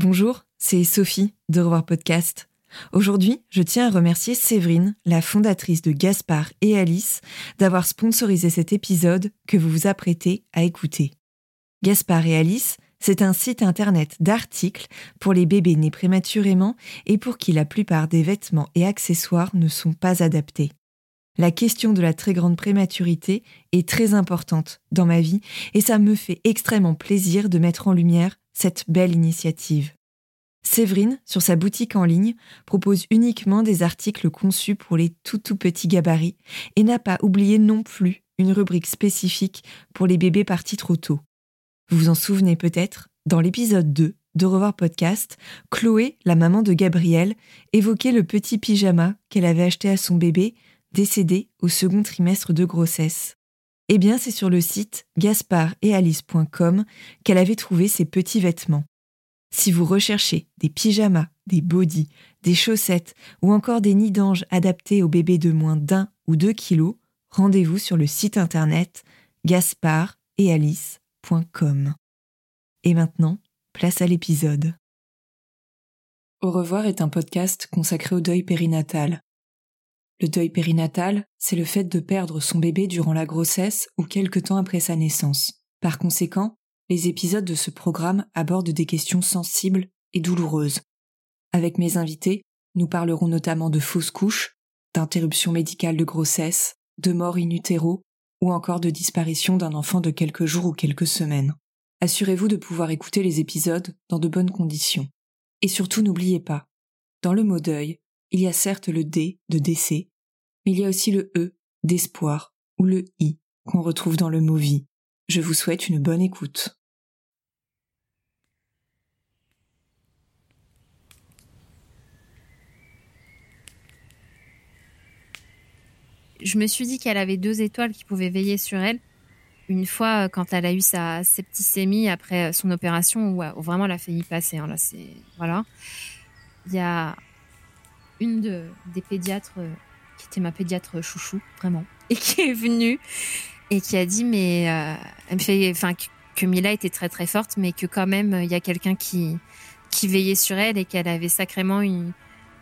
Bonjour, c'est Sophie de Revoir Podcast. Aujourd'hui, je tiens à remercier Séverine, la fondatrice de Gaspard et Alice, d'avoir sponsorisé cet épisode que vous vous apprêtez à écouter. Gaspard et Alice, c'est un site internet d'articles pour les bébés nés prématurément et pour qui la plupart des vêtements et accessoires ne sont pas adaptés. La question de la très grande prématurité est très importante dans ma vie et ça me fait extrêmement plaisir de mettre en lumière cette belle initiative. Séverine, sur sa boutique en ligne, propose uniquement des articles conçus pour les tout tout petits gabarits et n'a pas oublié non plus une rubrique spécifique pour les bébés partis trop tôt. Vous vous en souvenez peut-être, dans l'épisode 2 de Revoir Podcast, Chloé, la maman de Gabriel, évoquait le petit pyjama qu'elle avait acheté à son bébé, décédé au second trimestre de grossesse. Eh bien, c'est sur le site gaspardetalise.com qu'elle avait trouvé ces petits vêtements. Si vous recherchez des pyjamas, des bodys, des chaussettes ou encore des nids d'ange adaptés aux bébés de moins d'un ou deux kilos, rendez-vous sur le site internet gaspardetalise.com. Et maintenant, place à l'épisode. Au revoir est un podcast consacré au deuil périnatal. Le deuil périnatal, c'est le fait de perdre son bébé durant la grossesse ou quelque temps après sa naissance. Par conséquent, les épisodes de ce programme abordent des questions sensibles et douloureuses. Avec mes invités, nous parlerons notamment de fausses couches, d'interruption médicale de grossesse, de mort in utero ou encore de disparition d'un enfant de quelques jours ou quelques semaines. Assurez-vous de pouvoir écouter les épisodes dans de bonnes conditions. Et surtout n'oubliez pas, dans le mot deuil, il y a certes le D de décès, mais il y a aussi le E d'espoir ou le I qu'on retrouve dans le mot vie. Je vous souhaite une bonne écoute. je me suis dit qu'elle avait deux étoiles qui pouvaient veiller sur elle. Une fois, euh, quand elle a eu sa septicémie après euh, son opération, où, vraiment elle a failli passer. Hein, là, voilà. Il y a une de, des pédiatres euh, qui était ma pédiatre chouchou, vraiment, et qui est venue et qui a dit mais me fait, enfin que, Mila était très très forte, mais que quand même il y a quelqu'un qui qui veillait sur elle et qu'elle avait sacrément une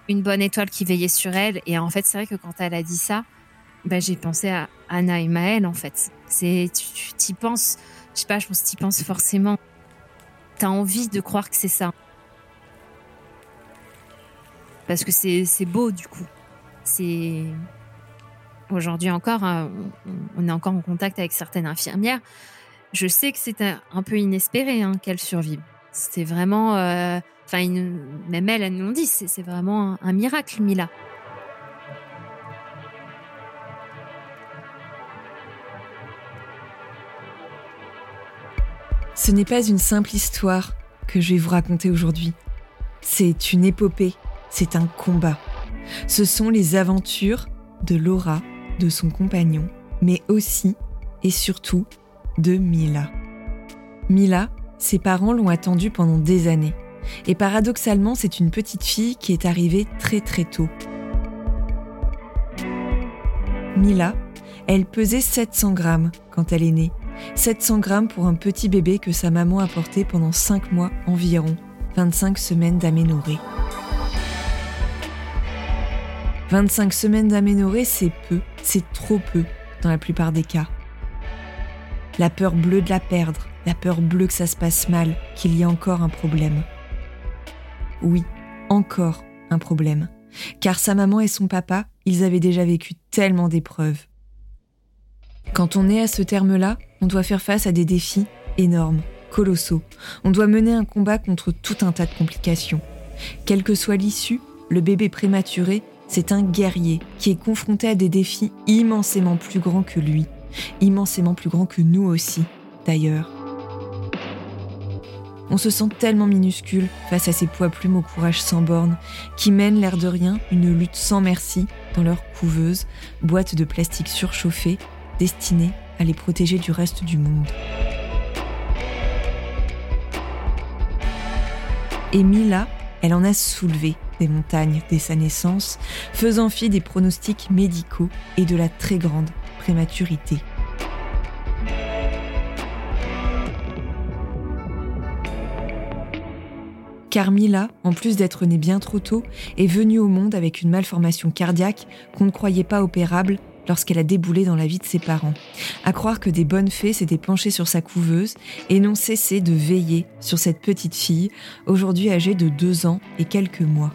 une bonne étoile qui veillait sur elle. Et en fait, c'est vrai que quand elle a dit ça, bah, j'ai pensé à Anna et Maël en fait. C'est, tu t'y penses, je sais pas, je pense que tu y penses forcément. T'as envie de croire que c'est ça. Parce que c'est, beau du coup. C'est. Aujourd'hui encore, hein, on est encore en contact avec certaines infirmières. Je sais que c'est un, peu inespéré hein, qu'elle survive. C'était vraiment. Euh, enfin, même elle, elle nous dit, c'est, vraiment un miracle, Mila. Ce n'est pas une simple histoire que je vais vous raconter aujourd'hui. C'est une épopée, c'est un combat. Ce sont les aventures de Laura, de son compagnon, mais aussi et surtout de Mila. Mila, ses parents l'ont attendue pendant des années. Et paradoxalement, c'est une petite fille qui est arrivée très très tôt. Mila, elle pesait 700 grammes quand elle est née 700 grammes pour un petit bébé que sa maman a porté pendant 5 mois environ, 25 semaines d'aménorrhée. 25 semaines d'aménorrhée, c'est peu, c'est trop peu dans la plupart des cas. La peur bleue de la perdre, la peur bleue que ça se passe mal, qu'il y a encore un problème. Oui, encore un problème. Car sa maman et son papa, ils avaient déjà vécu tellement d'épreuves. Quand on est à ce terme-là, on doit faire face à des défis énormes, colossaux. On doit mener un combat contre tout un tas de complications. Quelle que soit l'issue, le bébé prématuré, c'est un guerrier qui est confronté à des défis immensément plus grands que lui, immensément plus grands que nous aussi, d'ailleurs. On se sent tellement minuscule face à ces poids plumes au courage sans borne, qui mènent l'air de rien une lutte sans merci dans leur couveuse, boîte de plastique surchauffée, destinée à les protéger du reste du monde. Et Mila, elle en a soulevé des montagnes dès sa naissance, faisant fi des pronostics médicaux et de la très grande prématurité. Car Mila, en plus d'être née bien trop tôt, est venue au monde avec une malformation cardiaque qu'on ne croyait pas opérable lorsqu'elle a déboulé dans la vie de ses parents. À croire que des bonnes fées s'étaient penchées sur sa couveuse et n'ont cessé de veiller sur cette petite fille, aujourd'hui âgée de deux ans et quelques mois.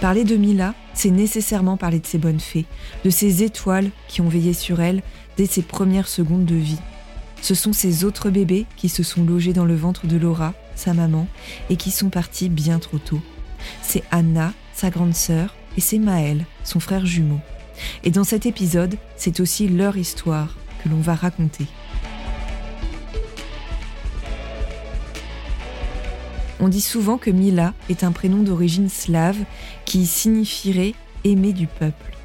Parler de Mila, c'est nécessairement parler de ces bonnes fées, de ces étoiles qui ont veillé sur elle dès ses premières secondes de vie. Ce sont ces autres bébés qui se sont logés dans le ventre de Laura, sa maman, et qui sont partis bien trop tôt. C'est Anna, sa grande sœur, et c'est Maël, son frère jumeau. Et dans cet épisode, c'est aussi leur histoire que l'on va raconter. On dit souvent que Mila est un prénom d'origine slave qui signifierait aimer du peuple.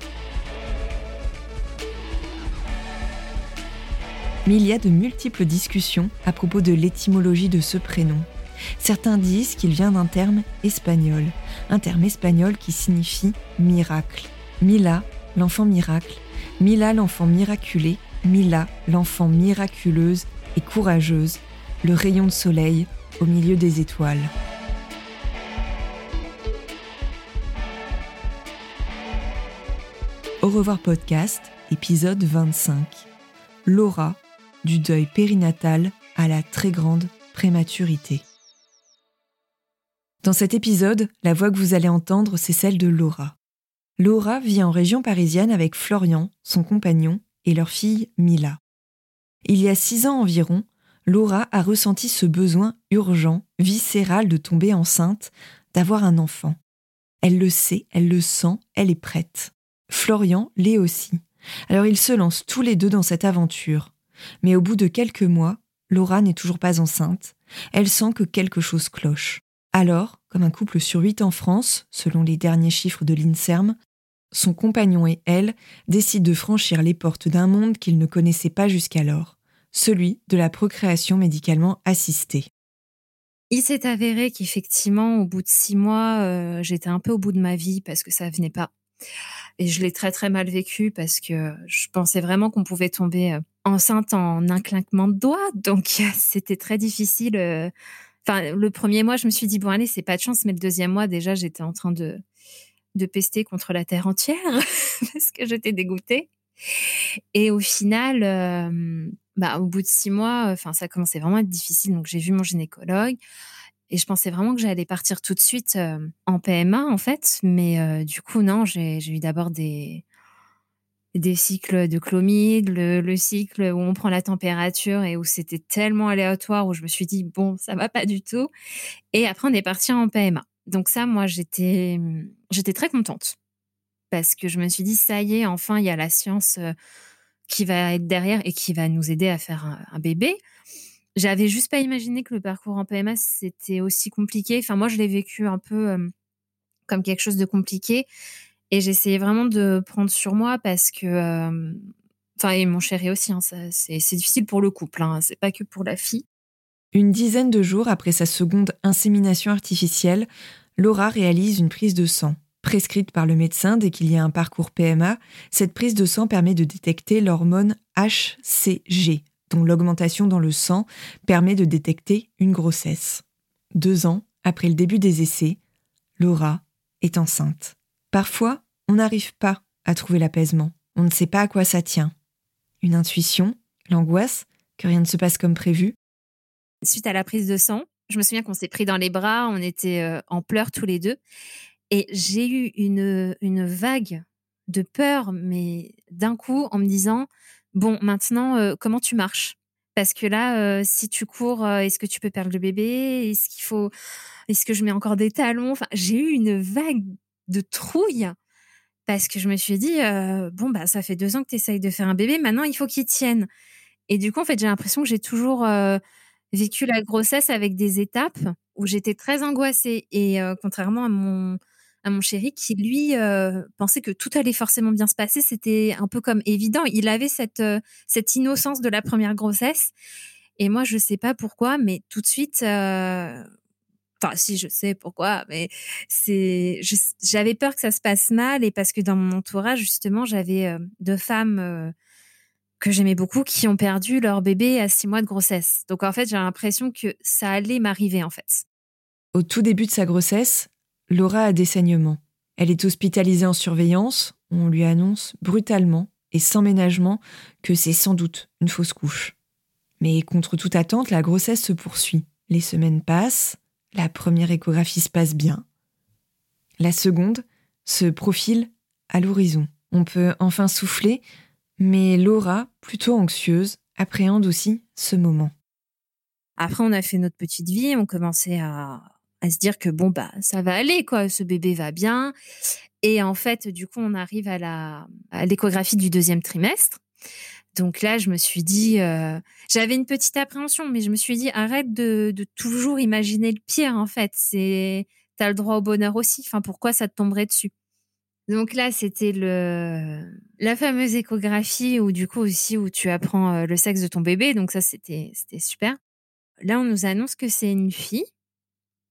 Mais il y a de multiples discussions à propos de l'étymologie de ce prénom. Certains disent qu'il vient d'un terme espagnol, un terme espagnol qui signifie miracle. Mila, l'enfant miracle, Mila, l'enfant miraculé, Mila, l'enfant miraculeuse et courageuse, le rayon de soleil au milieu des étoiles. Au revoir podcast, épisode 25. Laura, du deuil périnatal à la très grande prématurité. Dans cet épisode, la voix que vous allez entendre, c'est celle de Laura. Laura vit en région parisienne avec Florian, son compagnon, et leur fille Mila. Il y a six ans environ, Laura a ressenti ce besoin urgent, viscéral de tomber enceinte, d'avoir un enfant. Elle le sait, elle le sent, elle est prête. Florian l'est aussi. Alors ils se lancent tous les deux dans cette aventure. Mais au bout de quelques mois, Laura n'est toujours pas enceinte. Elle sent que quelque chose cloche. Alors, comme un couple sur huit en France, selon les derniers chiffres de l'INSERM, son compagnon et elle décident de franchir les portes d'un monde qu'ils ne connaissaient pas jusqu'alors celui de la procréation médicalement assistée. Il s'est avéré qu'effectivement, au bout de six mois, euh, j'étais un peu au bout de ma vie parce que ça venait pas. Et je l'ai très très mal vécu parce que je pensais vraiment qu'on pouvait tomber euh, enceinte en un clinquement de doigts. Donc c'était très difficile. Euh. Enfin, le premier mois, je me suis dit bon allez, c'est pas de chance. Mais le deuxième mois, déjà, j'étais en train de de pester contre la terre entière parce que j'étais dégoûtée. Et au final, bah, au bout de six mois, enfin, ça commençait vraiment à être difficile. Donc, j'ai vu mon gynécologue. Et je pensais vraiment que j'allais partir tout de suite en PMA, en fait. Mais du coup, non, j'ai eu d'abord des, des cycles de chlomide, le, cycle où on prend la température et où c'était tellement aléatoire, où je me suis dit, bon, ça va pas du tout. Et après, on est parti en PMA. Donc ça, moi, j'étais j'étais très contente. Parce que je me suis dit, ça y est, enfin, il y a la science qui va être derrière et qui va nous aider à faire un, bébé. J'avais juste pas imaginé que le parcours en PMA c'était aussi compliqué. Enfin, moi, je l'ai vécu un peu euh, comme quelque chose de compliqué et j'essayais vraiment de prendre sur moi parce que, enfin, et mon chéri aussi, hein, c'est difficile pour le couple, hein, c'est pas que pour la fille. Une dizaine de jours après sa seconde insémination artificielle, Laura réalise une prise de sang. Prescrite par le médecin dès qu'il y a un parcours PMA, cette prise de sang permet de détecter l'hormone HCG, dont l'augmentation dans le sang permet de détecter une grossesse. Deux ans après le début des essais, Laura est enceinte. Parfois, on n'arrive pas à trouver l'apaisement. On ne sait pas à quoi ça tient. Une intuition, l'angoisse, que rien ne se passe comme prévu. Suite à la prise de sang, je me souviens qu'on s'est pris dans les bras, on était euh, en pleurs tous les deux. Et j'ai eu une, une vague de peur, mais d'un coup, en me disant, bon, maintenant, euh, comment tu marches? Parce que là, euh, si tu cours, est-ce que tu peux perdre le bébé? Est-ce qu'il faut Est-ce que je mets encore des talons? Enfin, j'ai eu une vague de trouille parce que je me suis dit, bon, bah, ça fait deux ans que tu essayes de faire un bébé, maintenant, il faut qu'il tienne. Et du coup, en fait, j'ai l'impression que j'ai toujours vécu la grossesse avec des étapes où j'étais très angoissée. Et contrairement à mon, à mon chéri qui, lui, pensait que tout allait forcément bien se passer, c'était un peu comme évident. Il avait cette, cette innocence de la première grossesse. Et moi, je sais pas pourquoi, mais tout de suite, enfin si je sais pourquoi mais c'est j'avais peur que ça se passe mal et parce que dans mon entourage justement j'avais deux femmes que j'aimais beaucoup qui ont perdu leur bébé à six mois de grossesse. Donc en fait, j'ai l'impression que ça allait m'arriver en fait. Au tout début de sa grossesse, Laura a des saignements. Elle est hospitalisée en surveillance. On lui annonce brutalement et sans ménagement que c'est sans doute une fausse couche. Mais contre toute attente, la grossesse se poursuit. Les semaines passent, la première échographie se passe bien. La seconde se profile à l'horizon. On peut enfin souffler mais Laura, plutôt anxieuse, appréhende aussi ce moment. Après, on a fait notre petite vie, on commençait à, se dire que bon, bah, ça va aller, quoi, ce bébé va bien. Et en fait, du coup, on arrive à l'échographie du deuxième trimestre. Donc là, je me suis dit, euh, j'avais une petite appréhension, mais je me suis dit, arrête de, toujours imaginer le pire, en fait. C'est, t'as le droit au bonheur aussi. Enfin, pourquoi ça te tomberait dessus? Donc là, c'était le la fameuse échographie où du coup aussi où tu apprends euh, le sexe de ton bébé. Donc ça, c'était c'était super. Là, on nous annonce que c'est une fille.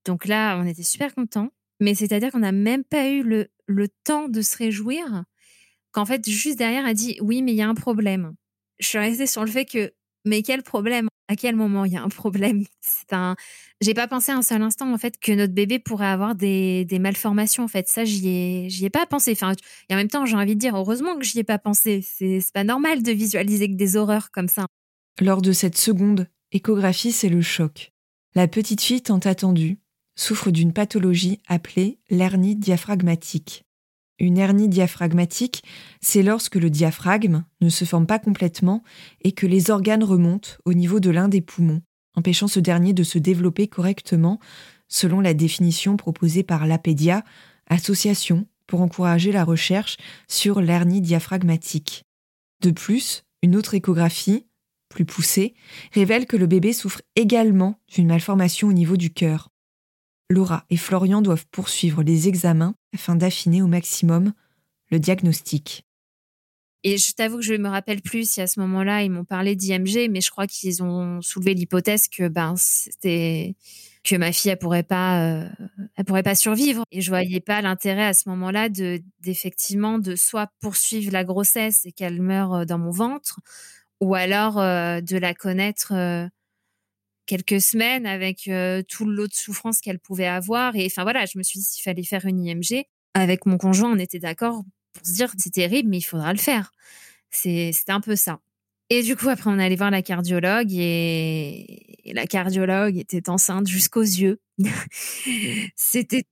Donc là, on était super contents. Mais c'est-à-dire qu'on n'a même pas eu le, le temps de se réjouir. Qu'en fait, juste derrière, a dit oui, mais il y a un problème. Je suis restée sur le fait que mais quel problème? À quel moment il y a un problème? C'est un. J'ai pas pensé un seul instant en fait que notre bébé pourrait avoir des, des malformations. En fait, ça j'y ai ai pas pensé. Enfin, et en même temps, j'ai envie de dire heureusement que j'y ai pas pensé. C'est c'est pas normal de visualiser que des horreurs comme ça. Lors de cette seconde échographie, c'est le choc. La petite fille tant attendue souffre d'une pathologie appelée l'hernie diaphragmatique. Une hernie diaphragmatique, c'est lorsque le diaphragme ne se forme pas complètement et que les organes remontent au niveau de l'un des poumons, empêchant ce dernier de se développer correctement, selon la définition proposée par l'APEDIA, association pour encourager la recherche sur l'hernie diaphragmatique. De plus, une autre échographie, plus poussée, révèle que le bébé souffre également d'une malformation au niveau du cœur. Laura et Florian doivent poursuivre les examens afin d'affiner au maximum le diagnostic. Et je t'avoue que je me rappelle plus si à ce moment-là ils m'ont parlé d'IMG, mais je crois qu'ils ont soulevé l'hypothèse que ben c'était que ma fille elle pourrait pas euh, elle pourrait pas survivre et je voyais pas l'intérêt à ce moment-là de d'effectivement de soit poursuivre la grossesse et qu'elle meure euh, dans mon ventre ou alors euh, de la connaître quelques semaines avec euh, tout le lot de souffrance qu'elle pouvait avoir. Et enfin voilà, je me suis dit s'il fallait faire une IMG. Avec mon conjoint, on était d'accord pour se dire c'est terrible, mais il faudra le faire. C'était un peu ça. Et du coup, après, on allé voir la cardiologue et, la cardiologue était enceinte jusqu'aux yeux. C'était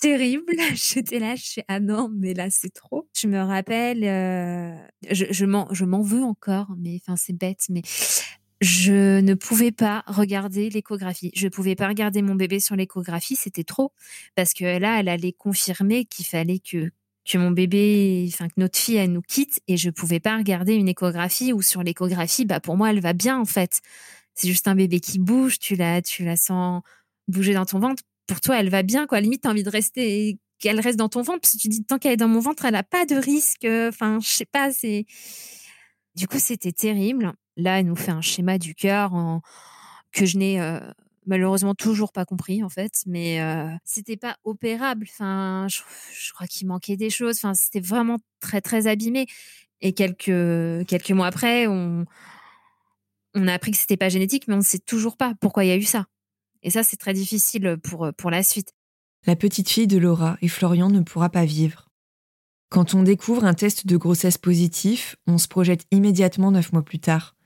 terrible. J'étais là, je suis ah non, mais là c'est trop. Je me rappelle, euh, je, je m'en veux encore, mais enfin c'est bête, mais je ne pouvais pas regarder l'échographie. Je ne pouvais pas regarder mon bébé sur l'échographie, c'était trop. Parce que là, elle allait confirmer qu'il fallait que, que mon bébé, enfin, que notre fille, elle nous quitte et je ne pouvais pas regarder une échographie ou sur l'échographie, bah, pour moi, elle va bien, en fait. C'est juste un bébé qui bouge, tu la, tu la sens bouger dans ton ventre. Pour toi, elle va bien, quoi. limite, t'as envie de rester, qu'elle reste dans ton ventre, parce que tu dis, tant qu'elle est dans mon ventre, elle n'a pas de risque. Enfin, je sais pas, c'est, du coup, c'était terrible. Là, elle nous fait un schéma du cœur que je n'ai euh, malheureusement toujours pas compris en fait, mais euh, c'était pas opérable. Enfin, je, crois qu'il manquait des choses. Enfin, c'était vraiment très très abîmé. Et quelques quelques mois après, on on a appris que c'était pas génétique, mais on ne sait toujours pas pourquoi il y a eu ça. Et ça, c'est très difficile pour pour la suite. La petite fille de Laura et Florian ne pourra pas vivre. Quand on découvre un test de grossesse positif, on se projette immédiatement neuf mois plus tard.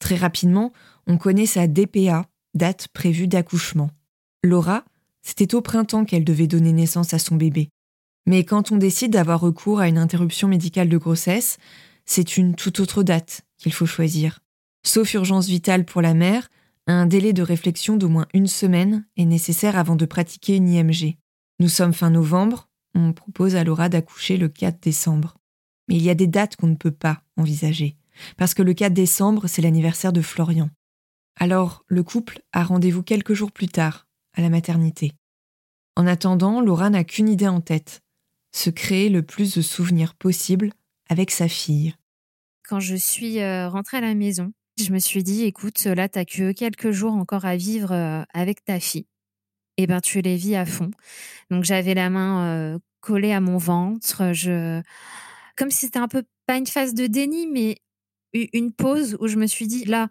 Très rapidement, on connaît sa DPA, date prévue d'accouchement. Laura, c'était au printemps qu'elle devait donner naissance à son bébé. Mais quand on décide d'avoir recours à une interruption médicale de grossesse, c'est une toute autre date qu'il faut choisir. Sauf urgence vitale pour la mère, un délai de réflexion d'au moins une semaine est nécessaire avant de pratiquer une IMG. Nous sommes fin novembre, on propose à Laura d'accoucher le 4 décembre. Mais il y a des dates qu'on ne peut pas envisager. Parce que le 4 décembre, c'est l'anniversaire de Florian. Alors, le couple a rendez-vous quelques jours plus tard, à la maternité. En attendant, Laura n'a qu'une idée en tête, se créer le plus de souvenirs possible avec sa fille. Quand je suis euh, rentrée à la maison, je me suis dit, écoute, là, t'as que quelques jours encore à vivre euh, avec ta fille. Eh ben, tu les vis à fond. Donc, j'avais la main euh, collée à mon ventre. Je, comme si c'était un peu pas une phase de déni, mais une pause où je me suis dit, là,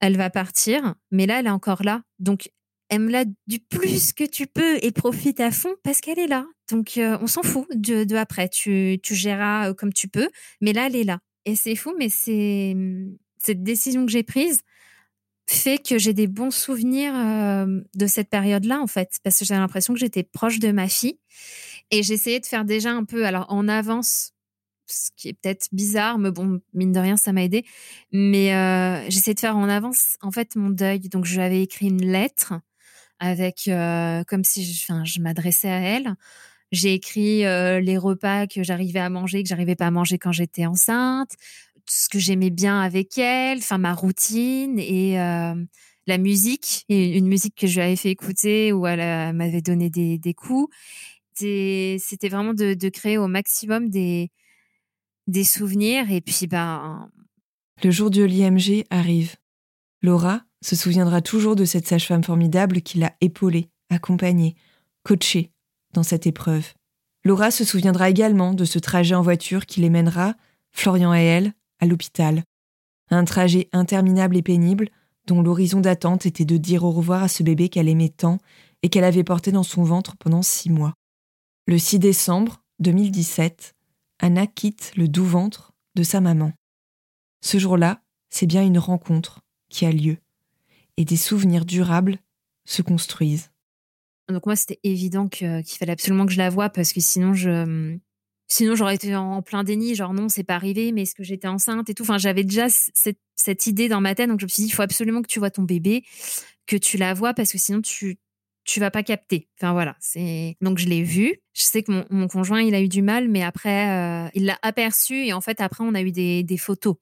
elle va partir, mais là, elle est encore là. Donc, aime-la du plus que tu peux et profite à fond parce qu'elle est là. Donc, euh, on s'en fout de, après. Tu, tu géreras euh, comme tu peux, mais là, elle est là. Et c'est fou, mais c'est cette décision que j'ai prise fait que j'ai des bons souvenirs euh, de cette période-là, en fait, parce que j'ai l'impression que j'étais proche de ma fille. Et j'essayais de faire déjà un peu, alors en avance, ce qui est peut-être bizarre, mais bon, mine de rien, ça m'a aidé. Mais euh, j'essayais de faire en avance, en fait, mon deuil. Donc, je lui avais écrit une lettre avec, euh, comme si je, je m'adressais à elle. J'ai écrit euh, les repas que j'arrivais à manger, que j'arrivais pas à manger quand j'étais enceinte, ce que j'aimais bien avec elle, enfin ma routine et euh, la musique, et une musique que je lui avais fait écouter où elle m'avait donné des, coups. C'était vraiment de, créer au maximum des, des souvenirs et puis ben. Le jour de l'IMG arrive. Laura se souviendra toujours de cette sage-femme formidable qui l'a épaulée, accompagnée, coachée dans cette épreuve. Laura se souviendra également de ce trajet en voiture qui les mènera, Florian et elle, à l'hôpital. Un trajet interminable et pénible dont l'horizon d'attente était de dire au revoir à ce bébé qu'elle aimait tant et qu'elle avait porté dans son ventre pendant six mois. Le 6 décembre 2017, Anna quitte le doux ventre de sa maman. Ce jour-là, c'est bien une rencontre qui a lieu et des souvenirs durables se construisent. Donc moi, c'était évident qu'il fallait absolument que je la voie parce que sinon, je, sinon j'aurais été en plein déni, genre non, c'est pas arrivé, mais est-ce que j'étais enceinte et tout? Enfin, j'avais déjà cette, cette, idée dans ma tête, donc je me suis dit, il faut absolument que tu vois ton bébé, que tu la vois parce que sinon tu tu vas pas capter. Enfin voilà, c'est donc je l'ai vu. Je sais que mon, mon, conjoint il a eu du mal, mais après euh, il l'a aperçu et en fait après on a eu des, des photos.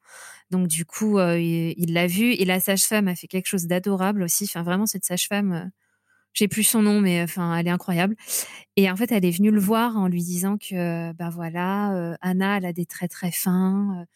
Donc du coup euh, il l'a vu et la sage-femme a fait quelque chose d'adorable aussi. Enfin vraiment cette sage-femme, euh, j'ai plus son nom, mais enfin elle est incroyable. Et en fait elle est venue le voir en lui disant que bah voilà Anna elle a des traits très fins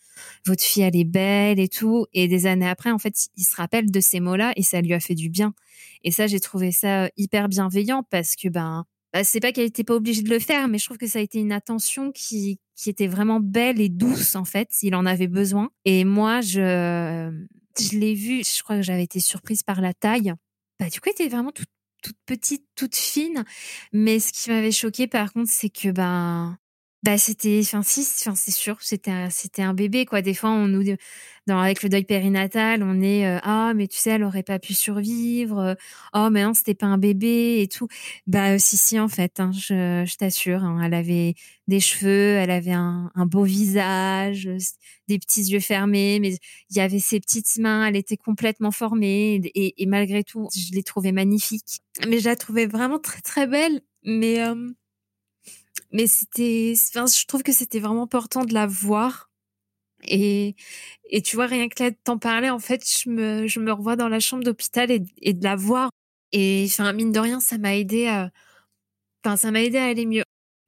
votre fille elle est belle et tout. Et des années après, en fait, il se rappelle de ces mots-là et ça lui a fait du bien. Et ça, j'ai trouvé ça hyper bienveillant parce que ben, bah, c'est pas qu'elle était pas obligée de le faire, mais je trouve que ça a été une attention qui qui était vraiment belle et douce en fait. Il en avait besoin. Et moi, je je l'ai vu. Je crois que j'avais été surprise par la taille. Bah du coup, elle était vraiment toute toute petite, toute fine. Mais ce qui m'avait choqué par contre, c'est que ben bah c'était enfin si enfin c'est sûr c'était c'était un bébé quoi. Des fois on nous dans avec le deuil périnatal on est euh, ah mais tu sais elle aurait pas pu survivre euh, oh mais non c'était pas un bébé et tout bah si si en fait hein, je, je t'assure hein, elle avait des cheveux elle avait un, beau visage des petits yeux fermés mais il y avait ses petites mains elle était complètement formée et, et malgré tout je l'ai trouvée magnifique. Mais je la trouvais vraiment très très belle mais euh, mais c'était, enfin, je trouve que c'était vraiment important de la voir. Et, et tu vois, rien que là, de t'en parler, en fait, je me, je me revois dans la chambre d'hôpital et, et de la voir. Et enfin, mine de rien, ça m'a aidé à, enfin, ça m'a aidé à aller mieux.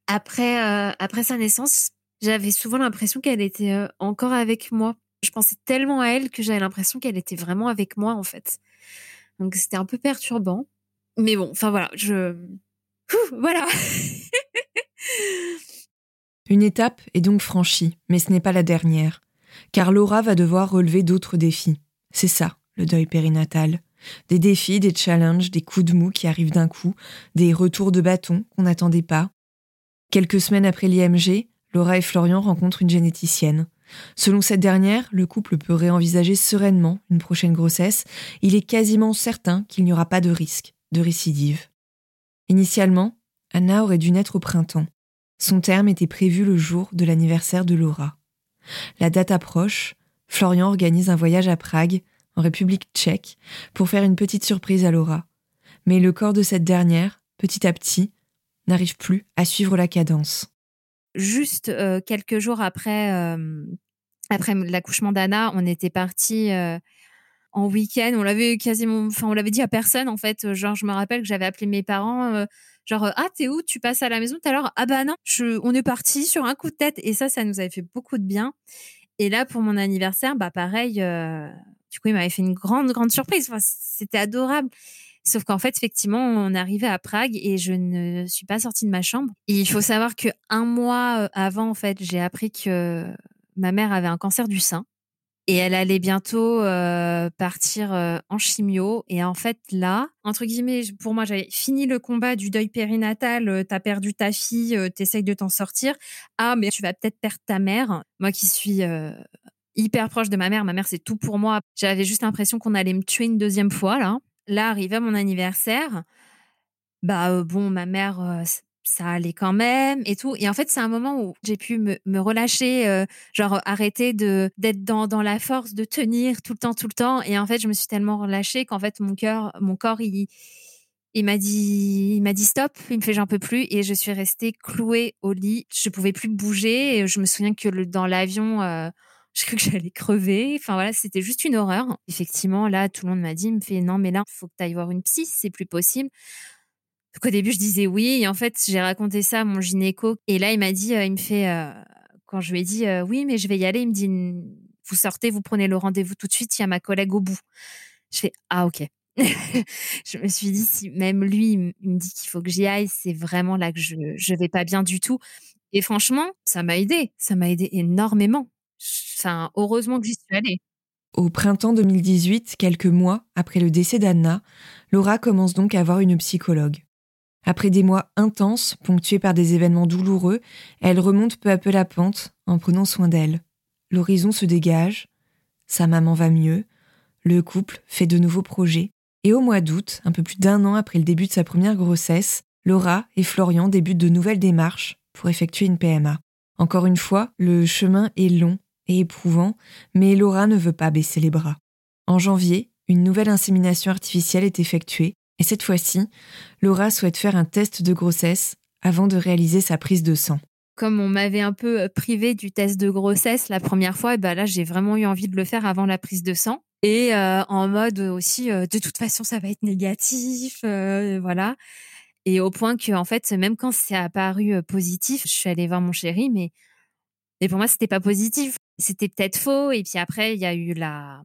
Après, euh, après sa naissance, j'avais souvent l'impression qu'elle était euh, encore avec moi. Je pensais tellement à elle que j'avais l'impression qu'elle était vraiment avec moi, en fait. Donc, c'était un peu perturbant. Mais bon, enfin voilà, je, voilà. Une étape est donc franchie, mais ce n'est pas la dernière, car Laura va devoir relever d'autres défis. C'est ça, le deuil périnatal. Des défis, des challenges, des coups de mou qui arrivent d'un coup, des retours de bâton qu'on n'attendait pas. Quelques semaines après l'IMG, Laura et Florian rencontrent une généticienne. Selon cette dernière, le couple peut réenvisager sereinement une prochaine grossesse. Il est quasiment certain qu'il n'y aura pas de risque de récidive. Initialement, Anna aurait dû naître au printemps. Son terme était prévu le jour de l'anniversaire de Laura. La date approche, Florian organise un voyage à Prague, en République tchèque, pour faire une petite surprise à Laura. Mais le corps de cette dernière, petit à petit, n'arrive plus à suivre la cadence. Juste euh, quelques jours après euh, après l'accouchement d'Anna, on était parti en week-end. On l'avait quasiment, enfin, on l'avait dit à personne en fait. Genre, je me rappelle que j'avais appelé mes parents. Genre, ah, t'es où? Tu passes à la maison tout à l'heure? Ah bah non, on est parti sur un coup de tête. Et ça, ça nous avait fait beaucoup de bien. Et là, pour mon anniversaire, bah pareil. du coup, il m'avait fait une grande, grande surprise. c'était adorable. Sauf qu'en fait, effectivement, on arrivé à Prague et je ne suis pas sortie de ma chambre. Et il faut savoir que un mois avant, en fait, j'ai appris que ma mère avait un cancer du sein et elle allait bientôt euh, partir euh, en chimio. Et en fait, là, entre guillemets, pour moi, j'avais fini le combat du deuil périnatal. Euh, t'as perdu ta fille, t'essayes de t'en sortir. Ah, mais tu vas peut-être perdre ta mère. Moi qui suis hyper proche de ma mère, ma mère c'est tout pour moi. J'avais juste l'impression qu'on allait me tuer une deuxième fois là. Là, arrivé à mon anniversaire, bah bon, ma mère ça allait quand même et tout. Et en fait, c'est un moment où j'ai pu me, relâcher, euh, genre arrêter de d'être dans, dans la force de tenir tout le temps, tout le temps. Et en fait, je me suis tellement relâchée qu'en fait, mon cœur, mon corps, il, il m'a dit, il m'a dit stop. Il me fait j'en peux plus et je suis restée clouée au lit. Je pouvais plus bouger. Et je me souviens que dans l'avion. Euh, je cru que j'allais crever. Enfin voilà, c'était juste une horreur. Effectivement, là, tout le monde m'a dit, il me fait non, mais là, il faut que tu ailles voir une psy, c'est plus possible. Donc au début, je disais oui. Et en fait, j'ai raconté ça à mon gynéco. Et là, il m'a dit, euh, il me fait, euh, quand je lui ai dit euh, oui, mais je vais y aller, il me dit, vous sortez, vous prenez le rendez-vous tout de suite, il y a ma collègue au bout. Je fais, ah ok. je me suis dit, si même lui, il me dit qu'il faut que j'y aille, c'est vraiment là que je ne vais pas bien du tout. Et franchement, ça m'a aidé. Ça m'a aidé énormément. Enfin, heureusement que j'y suis allée. Au printemps 2018, quelques mois après le décès d'Anna, Laura commence donc à avoir une psychologue. Après des mois intenses, ponctués par des événements douloureux, elle remonte peu à peu la pente en prenant soin d'elle. L'horizon se dégage, sa maman va mieux, le couple fait de nouveaux projets, et au mois d'août, un peu plus d'un an après le début de sa première grossesse, Laura et Florian débutent de nouvelles démarches pour effectuer une PMA. Encore une fois, le chemin est long et éprouvant, mais Laura ne veut pas baisser les bras. En janvier, une nouvelle insémination artificielle est effectuée et cette fois-ci, Laura souhaite faire un test de grossesse avant de réaliser sa prise de sang. Comme on m'avait un peu euh, privé du test de grossesse la première fois, et ben là j'ai vraiment eu envie de le faire avant la prise de sang. Et euh, en mode aussi, euh, de toute façon ça va être négatif, voilà. Et au point que en fait, même quand c'est apparu positif, je suis allée voir mon chéri, mais mais pour moi c'était pas positif, c'était peut-être faux. Et puis après il y a eu la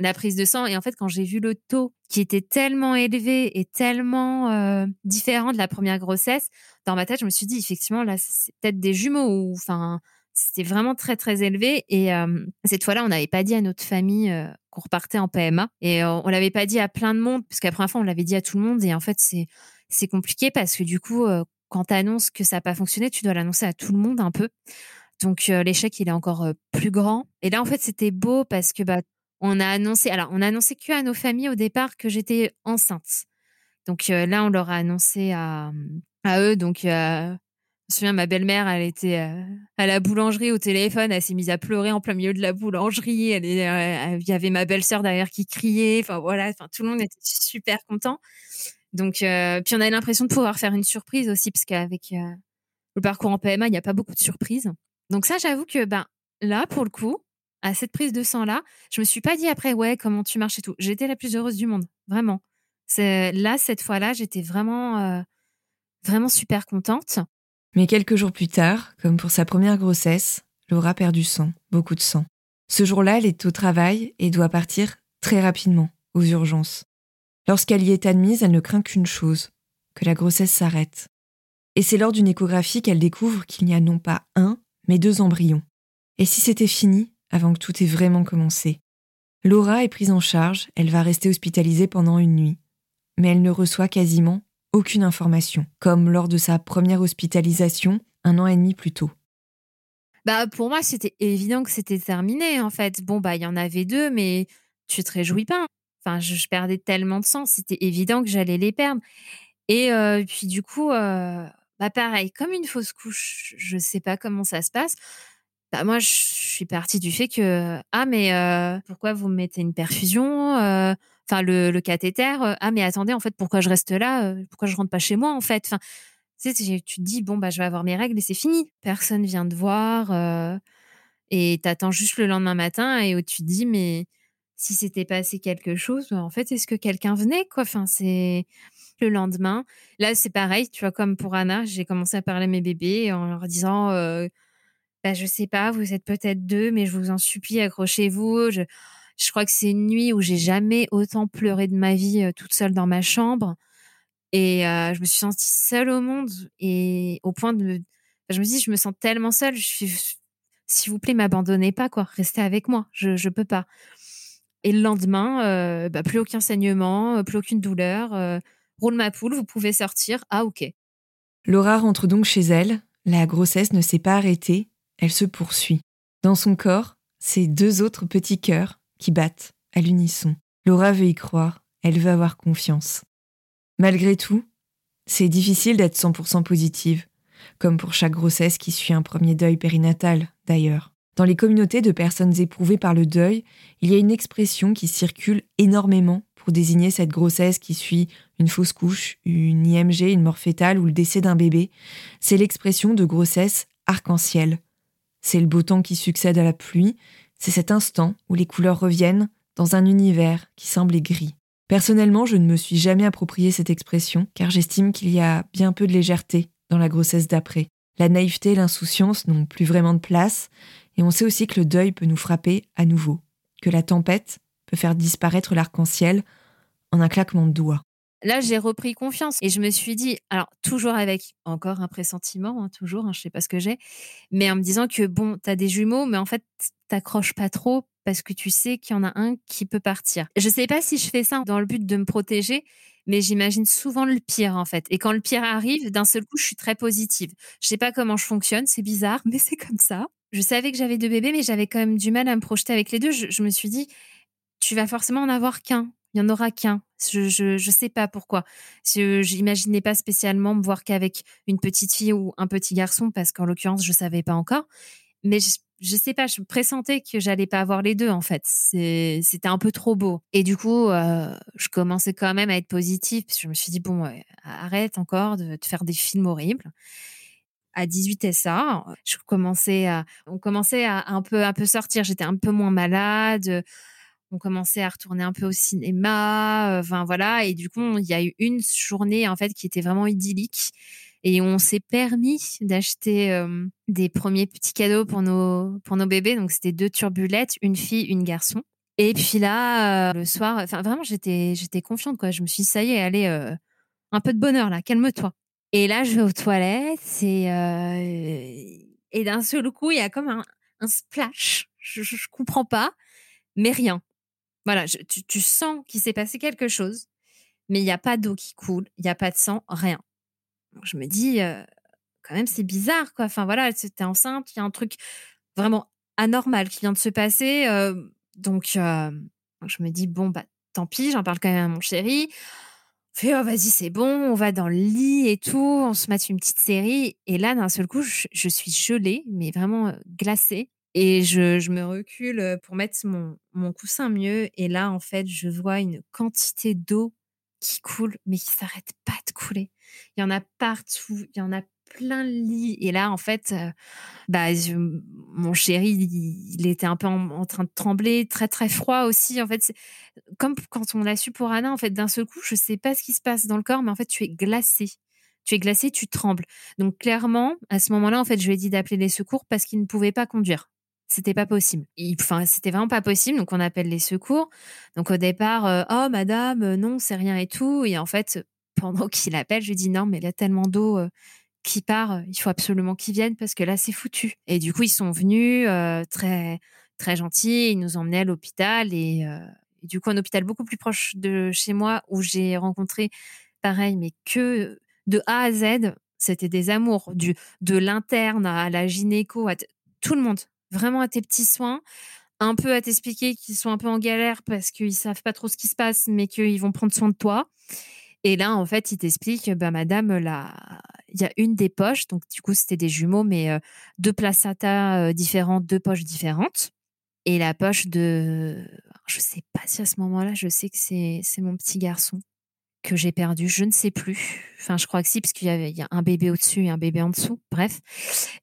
la prise de sang. Et en fait, quand j'ai vu le taux qui était tellement élevé et tellement euh, différent de la première grossesse, dans ma tête, je me suis dit, effectivement, là, c'est peut-être des jumeaux ou, enfin, c'était vraiment très, très élevé. Et euh, cette fois-là, on n'avait pas dit à notre famille euh, qu'on repartait en PMA. Et on l'avait pas dit à plein de monde, parce qu'à première fois, on l'avait dit à tout le monde. Et en fait, c'est, c'est compliqué parce que du coup, quand tu annonces que ça n'a pas fonctionné, tu dois l'annoncer à tout le monde un peu. Donc l'échec, il est encore plus grand. Et là, en fait, c'était beau parce que bah, on a annoncé, alors on a annoncé que à nos familles au départ que j'étais enceinte. Donc euh, là, on leur a annoncé à, à eux. Donc, euh, je me souviens, ma belle-mère, elle était euh, à la boulangerie au téléphone, elle s'est mise à pleurer en plein milieu de la boulangerie. Elle, il y avait ma belle-sœur derrière qui criait. Enfin voilà, enfin tout le monde était super content. Donc, puis on avait l'impression de pouvoir faire une surprise aussi, parce qu'avec le parcours en PMA, il n'y a pas beaucoup de surprises. Donc ça, j'avoue que ben là, pour le coup, à cette prise de sang là, je me suis pas dit après ouais comment tu marches et tout. J'étais la plus heureuse du monde, vraiment. C'est là cette fois-là, j'étais vraiment euh, vraiment super contente. Mais quelques jours plus tard, comme pour sa première grossesse, Laura perd du sang, beaucoup de sang. Ce jour-là, elle est au travail et doit partir très rapidement aux urgences. Lorsqu'elle y est admise, elle ne craint qu'une chose, que la grossesse s'arrête. Et c'est lors d'une échographie qu'elle découvre qu'il n'y a non pas un, mais deux embryons. Et si c'était fini, avant que tout ait vraiment commencé. Laura est prise en charge, elle va rester hospitalisée pendant une nuit. Mais elle ne reçoit quasiment aucune information, comme lors de sa première hospitalisation un an et demi plus tôt. Bah pour moi, c'était évident que c'était terminé en fait. Bon bah il y en avait deux, mais tu te réjouis pas. Enfin, je, perdais tellement de sang, c'était évident que j'allais les perdre. Et euh, puis du coup, euh, bah pareil, comme une fausse couche, je sais pas comment ça se passe. Bah moi, je suis partie du fait que ah mais euh, pourquoi vous me mettez une perfusion euh, Enfin le, cathéter. Euh, ah mais attendez en fait pourquoi je reste là Pourquoi je rentre pas chez moi en fait? Enfin tu te dis bon bah je vais avoir mes règles et c'est fini. Personne vient te voir. Et t'attends juste le lendemain matin et tu te dis, mais si c'était passé quelque chose, en fait, est-ce que quelqu'un venait, quoi? Enfin, c'est le lendemain. Là, c'est pareil, tu vois, comme pour Anna, j'ai commencé à parler à mes bébés en leur disant, bah, je sais pas, vous êtes peut-être deux, mais je vous en supplie, accrochez-vous. Je, je crois que c'est une nuit où j'ai jamais autant pleuré de ma vie euh, toute seule dans ma chambre. Et euh, je me suis sentie seule au monde et au point de, je me dis, je me sens tellement seule. Je s'il vous plaît, m'abandonnez pas, quoi. Restez avec moi. Je, je peux pas. Et le lendemain, euh, bah, plus aucun saignement, plus aucune douleur. roule ma poule, vous pouvez sortir. Ah, ok. Laura rentre donc chez elle. La grossesse ne s'est pas arrêtée. Elle se poursuit. Dans son corps, c'est deux autres petits cœurs qui battent à l'unisson. Laura veut y croire. Elle veut avoir confiance. Malgré tout, c'est difficile d'être 100% positive, comme pour chaque grossesse qui suit un premier deuil périnatal, d'ailleurs. Dans les communautés de personnes éprouvées par le deuil, il y a une expression qui circule énormément pour désigner cette grossesse qui suit une fausse couche, une IMG, une mort fétale ou le décès d'un bébé. C'est l'expression de grossesse arc-en-ciel. C'est le beau temps qui succède à la pluie, c'est cet instant où les couleurs reviennent dans un univers qui semblait gris. Personnellement, je ne me suis jamais approprié cette expression, car j'estime qu'il y a bien peu de légèreté dans la grossesse d'après. La naïveté et l'insouciance n'ont plus vraiment de place, et on sait aussi que le deuil peut nous frapper à nouveau, que la tempête peut faire disparaître l'arc-en-ciel en un claquement de doigts. Là, j'ai repris confiance et je me suis dit, alors toujours avec encore un pressentiment, hein, toujours, hein, je sais pas ce que j'ai, mais en me disant que bon, tu as des jumeaux, mais en fait, t'accroches pas trop parce que tu sais qu'il y en a un qui peut partir. Je sais pas si je fais ça dans le but de me protéger, mais j'imagine souvent le pire en fait. Et quand le pire arrive, d'un seul coup, je suis très positive. Je sais pas comment je fonctionne, c'est bizarre, mais c'est comme ça. Je savais que j'avais deux bébés, mais j'avais quand même du mal à me projeter avec les deux. Je, me suis dit, tu vas forcément en avoir qu'un. Il y en aura qu'un. Je, je, je sais pas pourquoi. Je n'imaginais pas spécialement me voir qu'avec une petite fille ou un petit garçon, parce qu'en l'occurrence, je savais pas encore. Mais je sais pas, je pressentais que j'allais pas avoir les deux en fait. C'était un peu trop beau. Et du coup, euh, je commençais quand même à être positive. Je me suis dit bon, arrête encore de, te faire des films horribles. À 18 et ça, je commençais à, on commençait à un peu, un peu sortir. J'étais un peu moins malade. On commençait à retourner un peu au cinéma. Euh, enfin voilà. Et du coup, il y a eu une journée en fait qui était vraiment idyllique et on s'est permis d'acheter euh, des premiers petits cadeaux pour nos pour nos bébés. Donc c'était deux turbulettes, une fille, une garçon. Et puis là, euh, le soir, enfin vraiment, j'étais j'étais confiante quoi. Je me suis dit, ça y est, allez, un peu de bonheur là, calme-toi. Et là, je vais aux toilettes et et d'un seul coup, il y a comme un, un splash. Je, je, comprends pas, mais rien. Voilà, tu, sens qu'il s'est passé quelque chose, mais il n'y a pas d'eau qui coule, il n'y a pas de sang, rien je me dis, quand même, c'est bizarre, quoi. Enfin, voilà, c'était enceinte, il y a un truc vraiment anormal qui vient de se passer. donc, je me dis, bon, bah, tant pis, j'en parle quand même à mon chéri. Fait, oh, vas-y, c'est bon, on va dans le lit et tout, on se met une petite série. Et là, d'un seul coup, je, suis gelée, mais vraiment glacée. Et je, me recule pour mettre mon, coussin mieux. Et là, en fait, je vois une quantité d'eau qui coule, mais qui s'arrête pas de couler. Il y en a partout, il y en a plein de lits. Et là, en fait, bah, mon chéri, il, était un peu en, train de trembler, très très froid aussi. En fait, comme quand on l'a su pour Anna, en fait, d'un seul coup, je sais pas ce qui se passe dans le corps, mais en fait, tu es glacé. Tu es glacé, tu trembles. Donc clairement, à ce moment-là, en fait, je lui ai dit d'appeler les secours parce qu'il ne pouvait pas conduire c'était pas possible. Enfin, c'était vraiment pas possible. Donc, on appelle les secours. Donc, au départ, euh, oh, madame, euh, non, c'est rien et tout. Et en fait, pendant qu'il appelle, je lui dis non, mais il y a tellement d'eau euh, qui part. Il faut absolument qu'ils viennent parce que là, c'est foutu. Et du coup, ils sont venus très, très gentils. Ils nous emmenaient à l'hôpital et, du coup, un hôpital beaucoup plus proche de chez moi où j'ai rencontré pareil, mais que de A à Z, c'était des amours, du, de l'interne à la gynéco, à tout le monde vraiment à tes petits soins, un peu à t'expliquer qu'ils sont un peu en galère parce qu'ils savent pas trop ce qui se passe, mais qu'ils vont prendre soin de toi. Et là, en fait, ils t'expliquent, bah, madame, là, il y a une des poches, donc du coup, c'était des jumeaux, mais euh, deux placentas euh, différentes, deux poches différentes. Et la poche de, je sais pas si à ce moment-là, je sais que c'est mon petit garçon. Que j'ai perdu, je ne sais plus. Enfin, je crois que si, parce qu'il y avait a un bébé au-dessus et un bébé en dessous. Bref,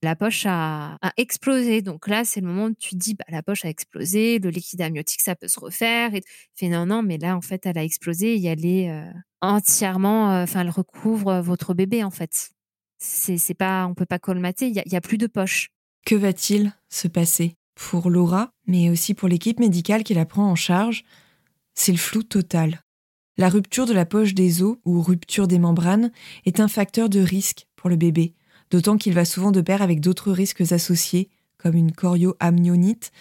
la poche a, explosé. Donc là, c'est le moment où tu te dis, bah, la poche a explosé, le liquide amniotique, ça peut se refaire. Et fait non, non, mais là, en fait, elle a explosé et elle est euh, entièrement, euh, enfin, elle recouvre votre bébé, en fait. C'est, c'est pas, on peut pas colmater. Il y, y a, plus de poche. Que va-t-il se passer pour Laura, mais aussi pour l'équipe médicale qui la prend en charge? C'est le flou total. La rupture de la poche des os ou rupture des membranes est un facteur de risque pour le bébé, d'autant qu'il va souvent de pair avec d'autres risques associés, comme une chorioamnionite,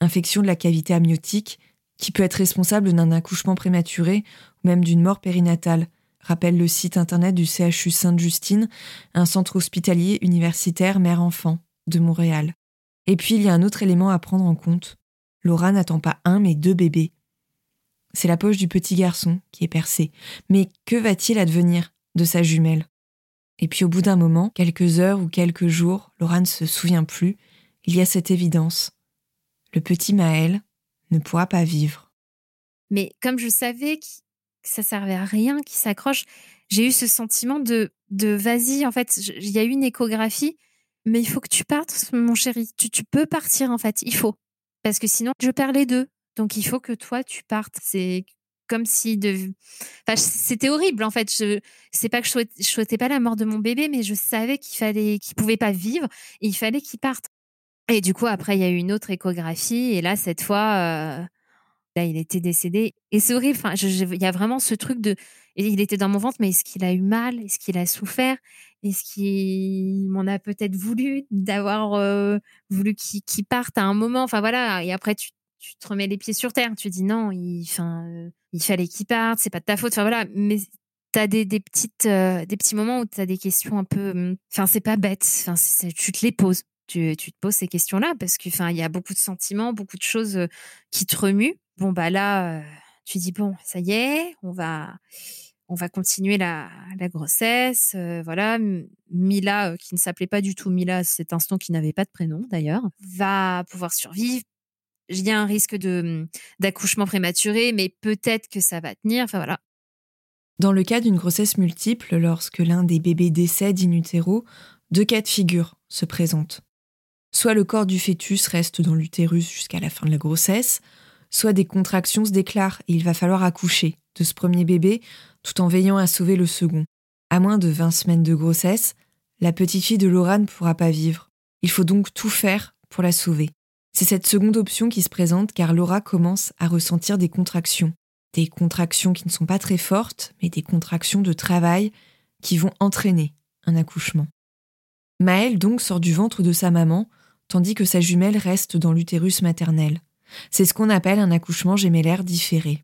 infection de la cavité amniotique, qui peut être responsable d'un accouchement prématuré ou même d'une mort périnatale, rappelle le site internet du CHU Sainte-Justine, un centre hospitalier universitaire mère-enfant de Montréal. Et puis il y a un autre élément à prendre en compte. Laura n'attend pas un mais deux bébés. C'est la poche du petit garçon qui est percée. Mais que va-t-il advenir de sa jumelle? Et puis au bout d'un moment, quelques heures ou quelques jours, Laura ne se souvient plus, il y a cette évidence. Le petit Maël ne pourra pas vivre. Mais comme je savais que ça servait à rien, qu'il s'accroche, j'ai eu ce sentiment de, de vas-y, en fait, il y a eu une échographie, mais il faut que tu partes, mon chéri. Tu, tu peux partir, en fait, il faut. Parce que sinon, je perds les deux. Donc il faut que toi tu partes. C'est comme si de c'était horrible en fait. Je c'est pas que je souhaitais, souhaitais pas la mort de mon bébé mais je savais qu'il fallait qu'il pouvait pas vivre il fallait qu'il parte. Et du coup après il y a eu une autre échographie et là cette fois euh, là il était décédé. Et c'est horrible enfin il y a vraiment ce truc de il était dans mon ventre mais est-ce qu'il a eu mal? Est-ce qu'il a souffert? Est-ce qu'il m'en a peut-être voulu d'avoir euh, voulu qu'il parte à un moment? Enfin voilà. Et après tu tu te remets les pieds sur terre. Tu dis non, il, enfin, euh, il fallait qu'il parte, c'est pas de ta faute. Enfin voilà, mais tu as des, des, petites, euh, des petits moments où tu as des questions un peu. Hum, enfin, c'est pas bête. Enfin, tu te les poses. Tu, tu te poses ces questions-là parce que, enfin, il y a beaucoup de sentiments, beaucoup de choses euh, qui te remuent. Bon, bah là, tu dis bon, ça y est, on va. On va continuer la, la grossesse, voilà. Mila, qui ne s'appelait pas du tout Mila, cet instant qui n'avait pas de prénom d'ailleurs, va pouvoir survivre, il y un risque de d'accouchement prématuré, mais peut-être que ça va tenir. Enfin. Dans le cas d'une grossesse multiple, lorsque l'un des bébés décède in utero, deux cas de figure se présentent. Soit le corps du fœtus reste dans l'utérus jusqu'à la fin de la grossesse, soit des contractions se déclarent et il va falloir accoucher de ce premier bébé tout en veillant à sauver le second. À moins de 20 semaines de grossesse, la petite fille de Laura ne pourra pas vivre. Il faut donc tout faire pour la sauver. C'est cette seconde option qui se présente car Laura commence à ressentir des contractions. Des contractions qui ne sont pas très fortes, mais des contractions de travail qui vont entraîner un accouchement. Maëlle donc sort du ventre de sa maman, tandis que sa jumelle reste dans l'utérus maternel. C'est ce qu'on appelle un accouchement gémellaire différé.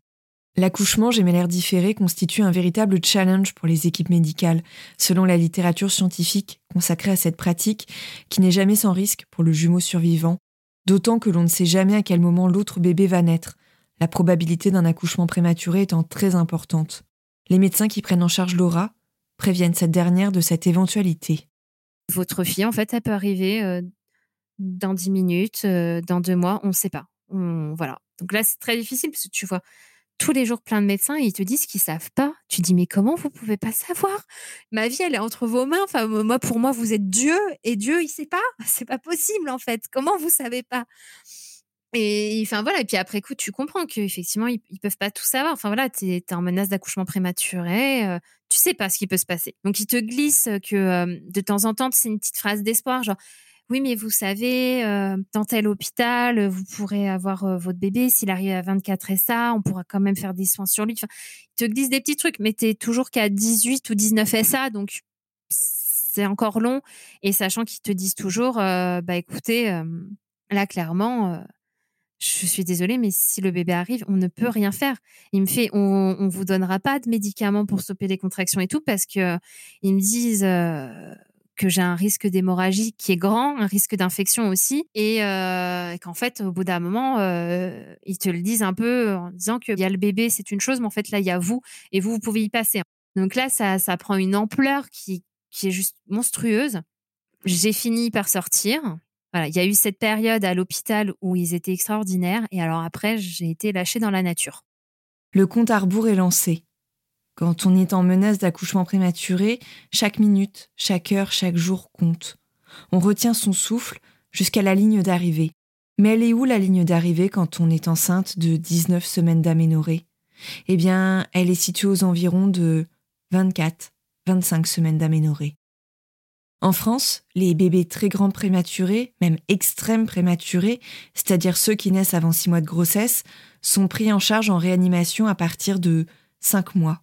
L'accouchement gémellaire différé constitue un véritable challenge pour les équipes médicales, selon la littérature scientifique consacrée à cette pratique, qui n'est jamais sans risque pour le jumeau survivant d'autant que l'on ne sait jamais à quel moment l'autre bébé va naître, la probabilité d'un accouchement prématuré étant très importante. Les médecins qui prennent en charge Laura préviennent cette dernière de cette éventualité. Votre fille, en fait, elle peut arriver euh, dans dix minutes, euh, dans deux mois, on ne sait pas. voilà. Donc là, c'est très difficile parce que tu vois, tous les jours plein de médecins et ils te disent qu'ils savent pas. Tu dis mais comment vous pouvez pas savoir? Ma vie elle est entre vos mains. Enfin moi pour moi vous êtes Dieu et Dieu il sait pas. C'est pas possible en fait. Comment vous savez pas? Et enfin voilà et puis après coup tu comprends qu'effectivement ils, ils peuvent pas tout savoir. Enfin voilà tu es, en menace d'accouchement prématuré. Euh, tu sais pas ce qui peut se passer. Donc ils te glissent que euh, de temps en temps c'est une petite phrase d'espoir genre oui, mais vous savez, euh, dans tel hôpital, vous pourrez avoir euh, votre bébé. S'il arrive à 24 SA, on pourra quand même faire des soins sur lui. Ils te glissent des petits trucs, mais tu toujours qu'à 18 ou 19 SA, donc c'est encore long. Et sachant qu'ils te disent toujours, euh, bah écoutez, là, clairement, je suis désolée, mais si le bébé arrive, on ne peut rien faire. Il me fait, on, on vous donnera pas de médicaments pour stopper les contractions et tout, parce que ils me disent que j'ai un risque d'hémorragie qui est grand, un risque d'infection aussi, et euh, qu'en fait, au bout d'un moment, euh, ils te le disent un peu en disant qu'il y a le bébé, c'est une chose, mais en fait, là, il y a vous, et vous, vous pouvez y passer. Donc là, ça, ça prend une ampleur qui, qui est juste monstrueuse. J'ai fini par sortir. Voilà, il y a eu cette période à l'hôpital où ils étaient extraordinaires, et alors après, j'ai été lâchée dans la nature. Le compte à rebours est lancé. Quand on est en menace d'accouchement prématuré, chaque minute, chaque heure, chaque jour compte. On retient son souffle jusqu'à la ligne d'arrivée. Mais elle est où la ligne d'arrivée quand on est enceinte de 19 semaines d'aménorrhée? Eh bien, elle est située aux environs de 24, 25 semaines d'aménorrhée. En France, les bébés très grands prématurés, même extrêmes prématurés, c'est-à-dire ceux qui naissent avant 6 mois de grossesse, sont pris en charge en réanimation à partir de 5 mois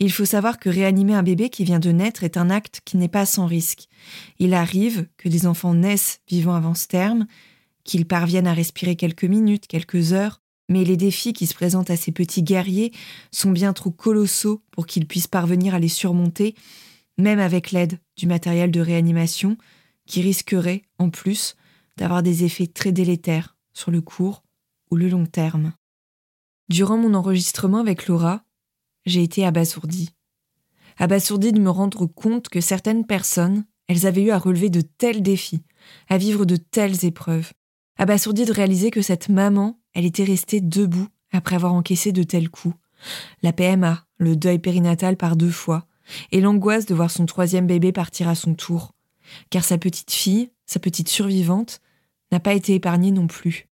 Il faut savoir que réanimer un bébé qui vient de naître est un acte qui n'est pas sans risque. Il arrive que des enfants naissent vivant avant ce terme, qu'ils parviennent à respirer quelques minutes, quelques heures, mais les défis qui se présentent à ces petits guerriers sont bien trop colossaux pour qu'ils puissent parvenir à les surmonter même avec l'aide du matériel de réanimation, qui risquerait, en plus, d'avoir des effets très délétères sur le court ou le long terme. Durant mon enregistrement avec Laura, j'ai été abasourdie. Abasourdie de me rendre compte que certaines personnes, elles avaient eu à relever de tels défis, à vivre de telles épreuves. Abasourdie de réaliser que cette maman, elle était restée debout après avoir encaissé de tels coups. La PMA, le deuil périnatal par deux fois, et l'angoisse de voir son troisième bébé partir à son tour, car sa petite fille, sa petite survivante, n'a pas été épargnée non plus.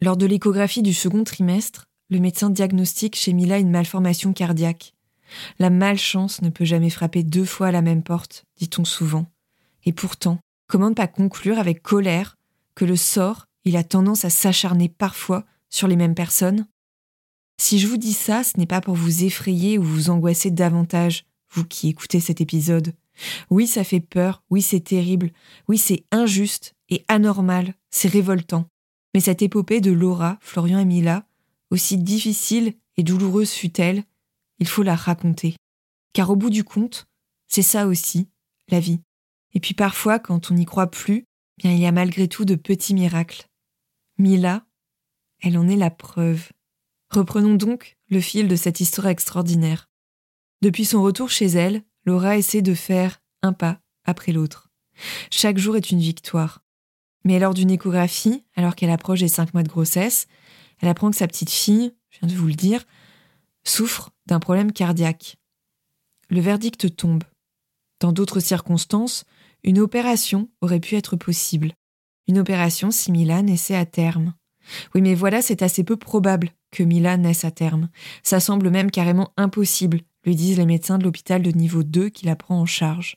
Lors de l'échographie du second trimestre, le médecin diagnostique chez Mila une malformation cardiaque. La malchance ne peut jamais frapper deux fois à la même porte, dit-on souvent. Et pourtant, comment ne pas conclure avec colère que le sort, il a tendance à s'acharner parfois sur les mêmes personnes? Si je vous dis ça, ce n'est pas pour vous effrayer ou vous angoisser davantage, vous qui écoutez cet épisode. Oui, ça fait peur, oui, c'est terrible, oui, c'est injuste et anormal, c'est révoltant. Mais cette épopée de Laura, Florian et Mila, aussi difficile et douloureuse fut-elle, il faut la raconter. Car au bout du compte, c'est ça aussi, la vie. Et puis parfois, quand on n'y croit plus, bien il y a malgré tout de petits miracles. Mila, elle en est la preuve. Reprenons donc le fil de cette histoire extraordinaire. Depuis son retour chez elle, Laura essaie de faire un pas après l'autre. Chaque jour est une victoire. Mais lors d'une échographie, alors qu'elle approche des cinq mois de grossesse, elle apprend que sa petite fille, je viens de vous le dire, souffre d'un problème cardiaque. Le verdict tombe. Dans d'autres circonstances, une opération aurait pu être possible. Une opération si Mila naissait à terme. Oui, mais voilà, c'est assez peu probable que Mila naisse à terme. Ça semble même carrément impossible, lui disent les médecins de l'hôpital de niveau 2 qui la prend en charge.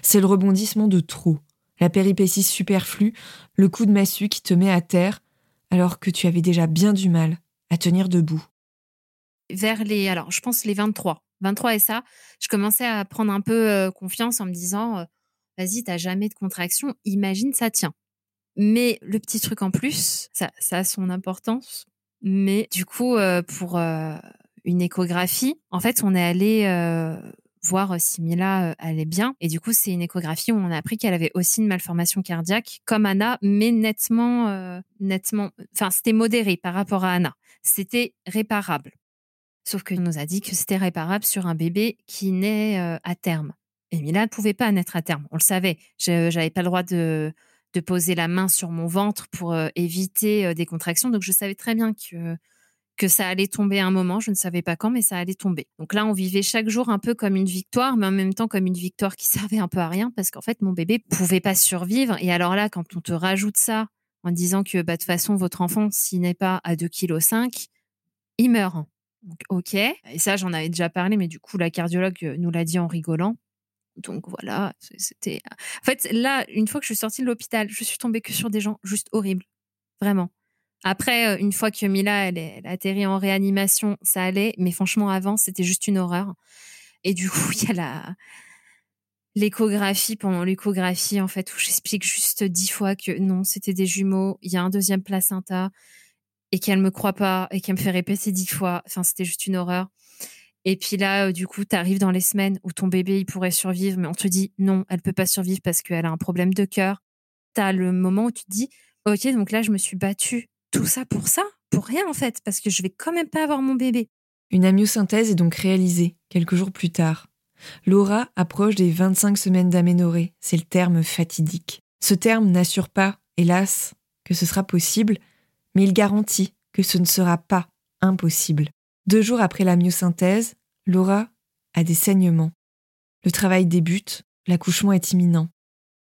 C'est le rebondissement de trop, la péripétie superflue, le coup de massue qui te met à terre alors que tu avais déjà bien du mal à tenir debout. Vers les, alors je pense les 23, 23 et ça, je commençais à prendre un peu euh, confiance en me disant, euh, vas-y, t'as jamais de contraction, imagine ça tient. Mais le petit truc en plus, ça, ça a son importance. Mais du coup, euh, pour une échographie. En fait, on est allé voir si Mila euh, allait bien. Et du coup, c'est une échographie où on a appris qu'elle avait aussi une malformation cardiaque, comme Anna, mais nettement, euh, nettement. Enfin, c'était modéré par rapport à Anna. C'était réparable. Sauf qu'il nous a dit que c'était réparable sur un bébé qui naît à terme. Et Mila ne pouvait pas naître à terme. On le savait. J'avais pas le droit de, de poser la main sur mon ventre pour éviter des contractions. Donc, je savais très bien que que ça allait tomber un moment, je ne savais pas quand, mais ça allait tomber. Donc là, on vivait chaque jour un peu comme une victoire, mais en même temps comme une victoire qui servait un peu à rien, parce qu'en fait, mon bébé pouvait pas survivre. Et alors là, quand on te rajoute ça en disant que bah, de toute façon, votre enfant, s'il n'est pas à 2,5 kg, il meurt. Ok. Et ça, j'en avais déjà parlé, mais du coup, la cardiologue nous l'a dit en rigolant. Donc voilà, c'était. En fait, là, une fois que je suis sortie de l'hôpital, je suis tombée que sur des gens juste horribles. Vraiment. Après, euh, une fois que Mila, elle, est, a atterri en réanimation, ça allait. Mais franchement, avant, c'était juste une horreur. Et du coup, il y a l'échographie pendant l'échographie en fait où j'explique juste dix fois que non c'était des jumeaux il y a un deuxième placenta et qu'elle me croit pas et qu'elle me fait répéter dix fois enfin c'était juste une horreur et puis là euh, du coup tu arrives dans les semaines où ton bébé il pourrait survivre mais on te dit non elle peut pas survivre parce qu'elle a un problème de cœur tu as le moment où tu te dis ok donc là je me suis battue tout ça pour ça Pour rien en fait, parce que je vais quand même pas avoir mon bébé. Une amyosynthèse est donc réalisée, quelques jours plus tard. Laura approche des 25 semaines d'aménorrhée, c'est le terme fatidique. Ce terme n'assure pas, hélas, que ce sera possible, mais il garantit que ce ne sera pas impossible. Deux jours après la myosynthèse, Laura a des saignements. Le travail débute, l'accouchement est imminent.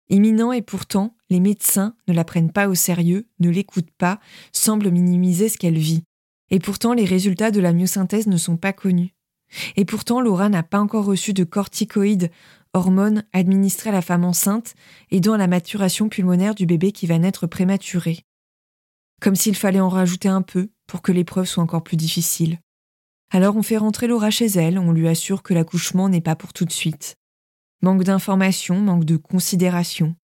Imminent et pourtant, les médecins ne la prennent pas au sérieux, ne l'écoutent pas, semblent minimiser ce qu'elle vit. Et pourtant, les résultats de la myosynthèse ne sont pas connus. Et pourtant, Laura n'a pas encore reçu de corticoïdes, hormones administrées à la femme enceinte, aidant à la maturation pulmonaire du bébé qui va naître prématuré. Comme s'il fallait en rajouter un peu pour que l'épreuve soit encore plus difficile. Alors on fait rentrer Laura chez elle, on lui assure que l'accouchement n'est pas pour tout de suite. Manque d'informations, manque de considération.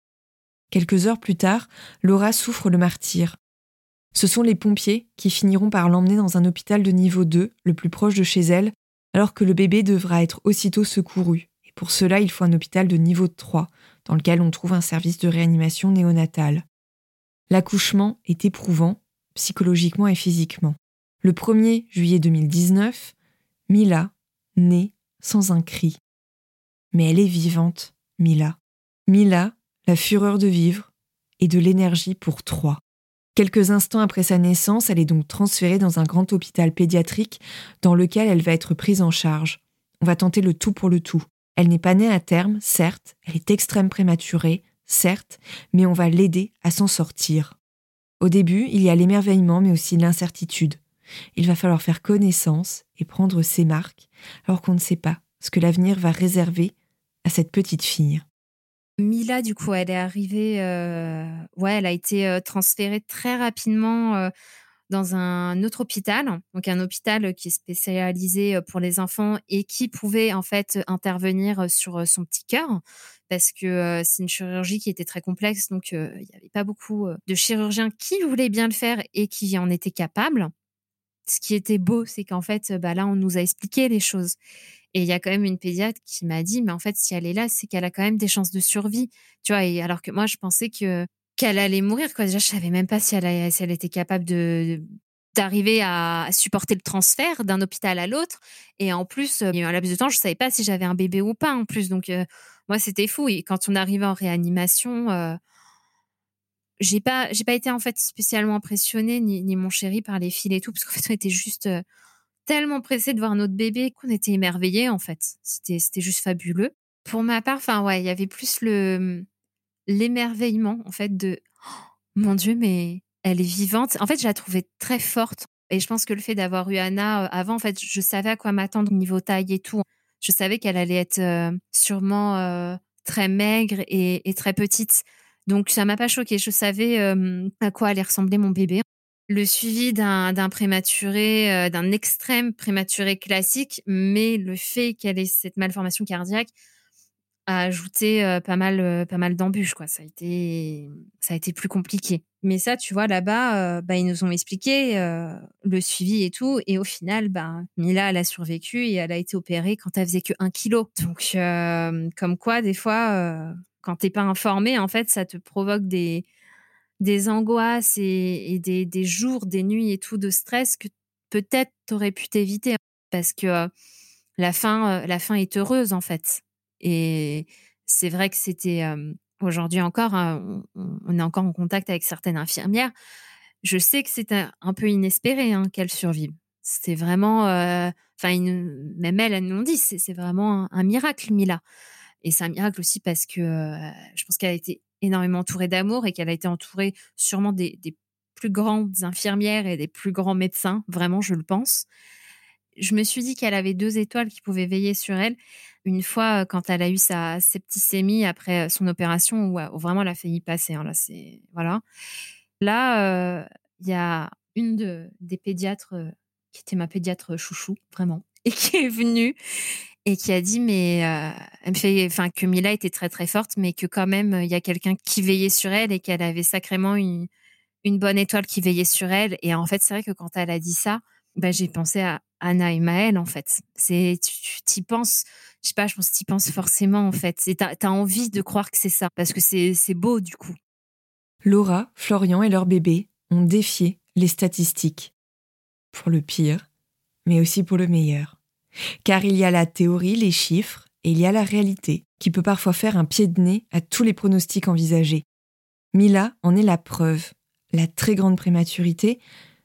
Quelques heures plus tard, Laura souffre le martyr. Ce sont les pompiers qui finiront par l'emmener dans un hôpital de niveau 2, le plus proche de chez elle, alors que le bébé devra être aussitôt secouru. Et pour cela, il faut un hôpital de niveau 3, dans lequel on trouve un service de réanimation néonatale. L'accouchement est éprouvant, psychologiquement et physiquement. Le 1er juillet 2019, Mila naît sans un cri. Mais elle est vivante, Mila. Mila, la fureur de vivre et de l'énergie pour trois. Quelques instants après sa naissance, elle est donc transférée dans un grand hôpital pédiatrique dans lequel elle va être prise en charge. On va tenter le tout pour le tout. Elle n'est pas née à terme, certes, elle est extrême prématurée, certes, mais on va l'aider à s'en sortir. Au début, il y a l'émerveillement, mais aussi l'incertitude. Il va falloir faire connaissance et prendre ses marques, alors qu'on ne sait pas ce que l'avenir va réserver à cette petite fille. Mila, du coup, elle est arrivée, euh, ouais, elle a été euh, transférée très rapidement euh, dans un autre hôpital, donc un hôpital qui est spécialisé pour les enfants et qui pouvait en fait intervenir sur son petit cœur parce que c'est une chirurgie qui était très complexe, donc il n'y avait pas beaucoup de chirurgiens qui voulaient bien le faire et qui en étaient capables ce qui était beau, c'est qu'en fait, bah là, on nous a expliqué les choses. Et il y a quand même une pédiatre qui m'a dit, mais en fait, si elle est là, c'est qu'elle a quand même des chances de survie. Tu vois, et alors que moi, je pensais que qu'elle allait mourir. Déjà, je savais même pas si elle, était capable d'arriver à supporter le transfert d'un hôpital à l'autre. Et en plus, il y a eu un laps de temps, je savais pas si j'avais un bébé ou pas en plus. Donc, euh, moi, c'était fou. Et quand on arrivait en réanimation, euh, j'ai pas pas été en fait spécialement impressionnée ni, ni mon chéri par les fils et tout parce qu'en fait on était juste euh, tellement pressés de voir notre bébé qu'on était émerveillés en fait. C'était c'était juste fabuleux. Pour ma part enfin ouais il y avait plus le l'émerveillement en fait de oh, mon dieu mais elle est vivante. En fait je la trouvais très forte. Et je pense que le fait d'avoir eu Anna euh, avant en fait je savais à quoi m'attendre au niveau taille et tout. Je savais qu'elle allait être euh, sûrement très maigre et, très petite. Donc ça m'a pas choqué. Je savais euh, à quoi allait ressembler mon bébé. Le suivi d'un prématuré, euh, d'un extrême prématuré classique, mais le fait qu'elle ait cette malformation cardiaque a ajouté euh, pas mal, pas mal d'embûches. Quoi. Ça a été, ça a été plus compliqué. Mais ça, tu vois, là-bas, bah, ils nous ont expliqué le suivi et tout. Et au final, bah, Mila, elle a survécu et elle a été opérée quand elle faisait que 1 kilo. Donc, comme quoi, des fois, quand t'es pas informé, en fait, ça te provoque des, des angoisses et, des, des, jours, des nuits et tout de stress que peut-être t'aurais pu t'éviter parce que la fin, la fin est heureuse en fait. Et c'est vrai que c'était aujourd'hui encore, hein, on, est encore en contact avec certaines infirmières. Je sais que c'est un, peu inespéré hein, qu'elles survivent. C'était vraiment, enfin, même elles, elles nous ont dit, c'est vraiment un, un miracle, Mila. Et c'est un miracle aussi parce que je pense qu'elle a été énormément entourée d'amour et qu'elle a été entourée sûrement des, plus grandes infirmières et des plus grands médecins, vraiment, je le pense. Je me suis dit qu'elle avait deux étoiles qui pouvaient veiller sur elle. Une fois, quand elle a eu sa septicémie après son opération, où, vraiment elle a failli passer. Hein, là, c'est voilà. Là, il y a une de, des pédiatres qui était ma pédiatre chouchou, vraiment, et qui est venue et qui a dit mais euh, elle fait enfin que Mila était très très forte mais que quand même il y a quelqu'un qui veillait sur elle et qu'elle avait sacrément une, une bonne étoile qui veillait sur elle. Et en fait c'est vrai que quand elle a dit ça bah, j'ai pensé à Anna et Maëlle en fait. C'est tu t'y penses je sais pas je pense tu penses forcément en fait. Tu as, as, envie de croire que c'est ça parce que c'est beau du coup. Laura, Florian et leur bébé ont défié les statistiques. Pour le pire mais aussi pour le meilleur car il y a la théorie, les chiffres, et il y a la réalité, qui peut parfois faire un pied de nez à tous les pronostics envisagés. Mila en est la preuve. La très grande prématurité,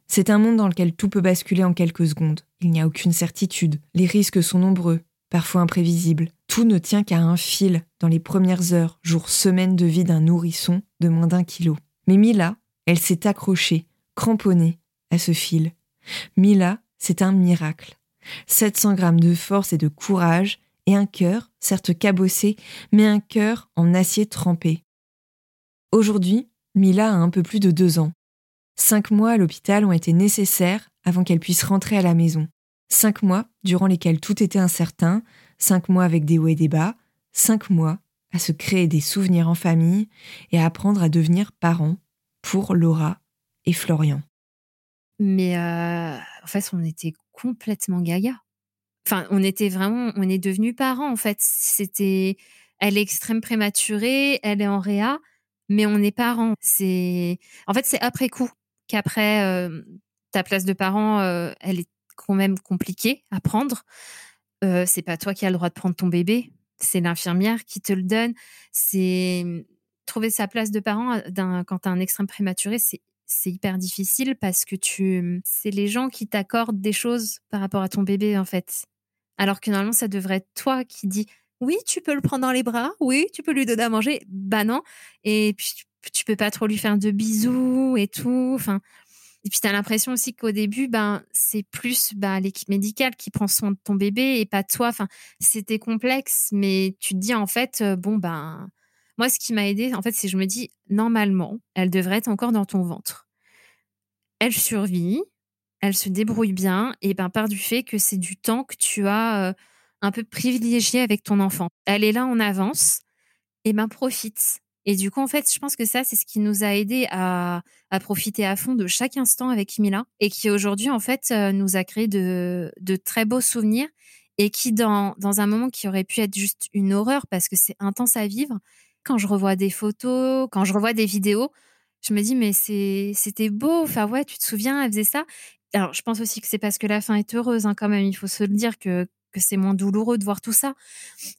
C'est un monde dans lequel tout peut basculer en quelques secondes. Il n'y a aucune certitude. Les risques sont nombreux, parfois imprévisibles. Tout ne tient qu'à un fil dans les premières heures, jours, semaines de vie d'un nourrisson de moins d'un kilo. Mais Mila, elle s'est accrochée, cramponnée à ce fil. Mila, c'est un miracle. 700 grammes de force et de courage, et un cœur, certes cabossé, mais un cœur en acier trempé. Aujourd'hui, Mila a un peu plus de deux ans. Cinq mois à l'hôpital ont été nécessaires avant qu'elle puisse rentrer à la maison. Cinq mois durant lesquels tout était incertain, cinq mois avec des hauts et des bas, cinq mois à se créer des souvenirs en famille et à apprendre à devenir parents pour Laura et Florian. Mais euh, en fait, on était complètement gaga. Enfin, on était vraiment, on est devenus parents en fait. C'était, elle est extrême prématurée, elle est en réa, mais on est parents. C'est, en fait, c'est après coup qu'après euh, ta place de parent, euh, elle est quand même compliquée à prendre. Euh, c'est pas toi qui as le droit de prendre ton bébé, c'est l'infirmière qui te le donne. C'est trouver sa place de parent quand tu as un extrême prématuré, c'est c'est hyper difficile parce que tu c'est les gens qui t'accordent des choses par rapport à ton bébé en fait. Alors que normalement ça devrait être toi qui dis oui, tu peux le prendre dans les bras, oui, tu peux lui donner à manger. Bah non. Et puis tu peux pas trop lui faire de bisous et tout. Enfin, et puis tu as l'impression aussi qu'au début, ben c'est plus ben, l'équipe médicale qui prend soin de ton bébé et pas toi. Enfin, c'était complexe, mais tu te dis en fait, euh, bon ben moi, ce qui m'a aidé, en fait, c'est je me dis, normalement, elle devrait être encore dans ton ventre. Elle survit, elle se débrouille bien, et ben par du fait que c'est du temps que tu as euh, un peu privilégié avec ton enfant. Elle est là en avance, et ben profite. Et du coup, en fait, je pense que ça, c'est ce qui nous a aidé à, à, profiter à fond de chaque instant avec Mila et qui aujourd'hui, en fait, euh, nous a créé de, de très beaux souvenirs et qui, dans, dans un moment qui aurait pu être juste une horreur parce que c'est intense à vivre, quand je revois des photos, quand je revois des vidéos, je me dis mais c'était beau. Enfin ouais, tu te souviens, elle faisait ça. Alors je pense aussi que c'est parce que la fin est heureuse hein, quand même. Il faut se le dire que que c'est moins douloureux de voir tout ça.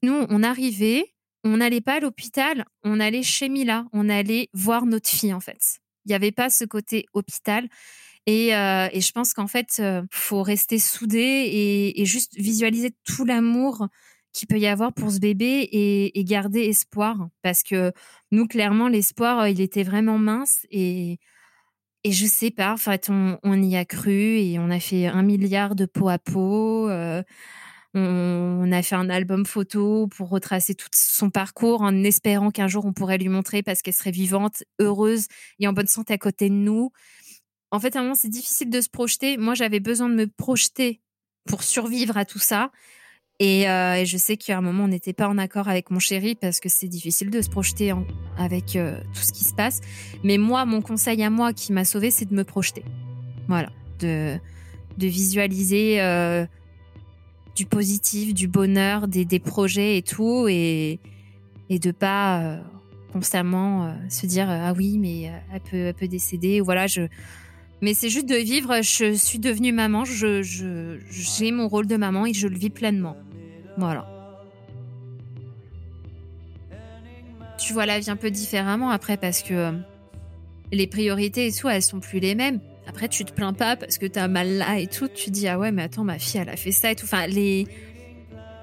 Nous, on arrivait, on n'allait pas à l'hôpital, on allait chez Mila, on allait voir notre fille en fait. Il n'y avait pas ce côté hôpital. Et, euh, et je pense qu'en fait, euh, faut rester soudé et juste visualiser tout l'amour qu'il peut y avoir pour ce bébé et, garder espoir. Parce que nous, clairement, l'espoir, euh, il était vraiment mince et, et je sais pas, en fait, on, y a cru et on a fait un milliard de peau à peau. Euh, on, a fait un album photo pour retracer tout son parcours en espérant qu'un jour on pourrait lui montrer parce qu'elle serait vivante, heureuse et en bonne santé à côté de nous. En fait, à un moment, c'est difficile de se projeter. Moi, j'avais besoin de me projeter pour survivre à tout ça. Euh, et, je sais qu'à un moment, on n'était pas en accord avec mon chéri parce que c'est difficile de se projeter avec euh, tout ce qui se passe. Mais moi, mon conseil à moi qui m'a sauvé, c'est de me projeter. Voilà, de, de visualiser euh, du positif, du bonheur, des, des, projets et tout, et, et de pas constamment se dire ah oui, mais elle peut, elle peut décéder. Voilà, je. Mais c'est juste de vivre. Je suis devenue maman. Je, j'ai mon rôle de maman et je le vis pleinement. Voilà. Tu vois la vie un peu différemment après parce que euh, les priorités et tout, elles sont plus les mêmes. Après, tu te plains pas parce que t'as mal là et tout. Tu dis, ah ouais, mais attends, ma fille, elle a fait ça et tout. Enfin, les.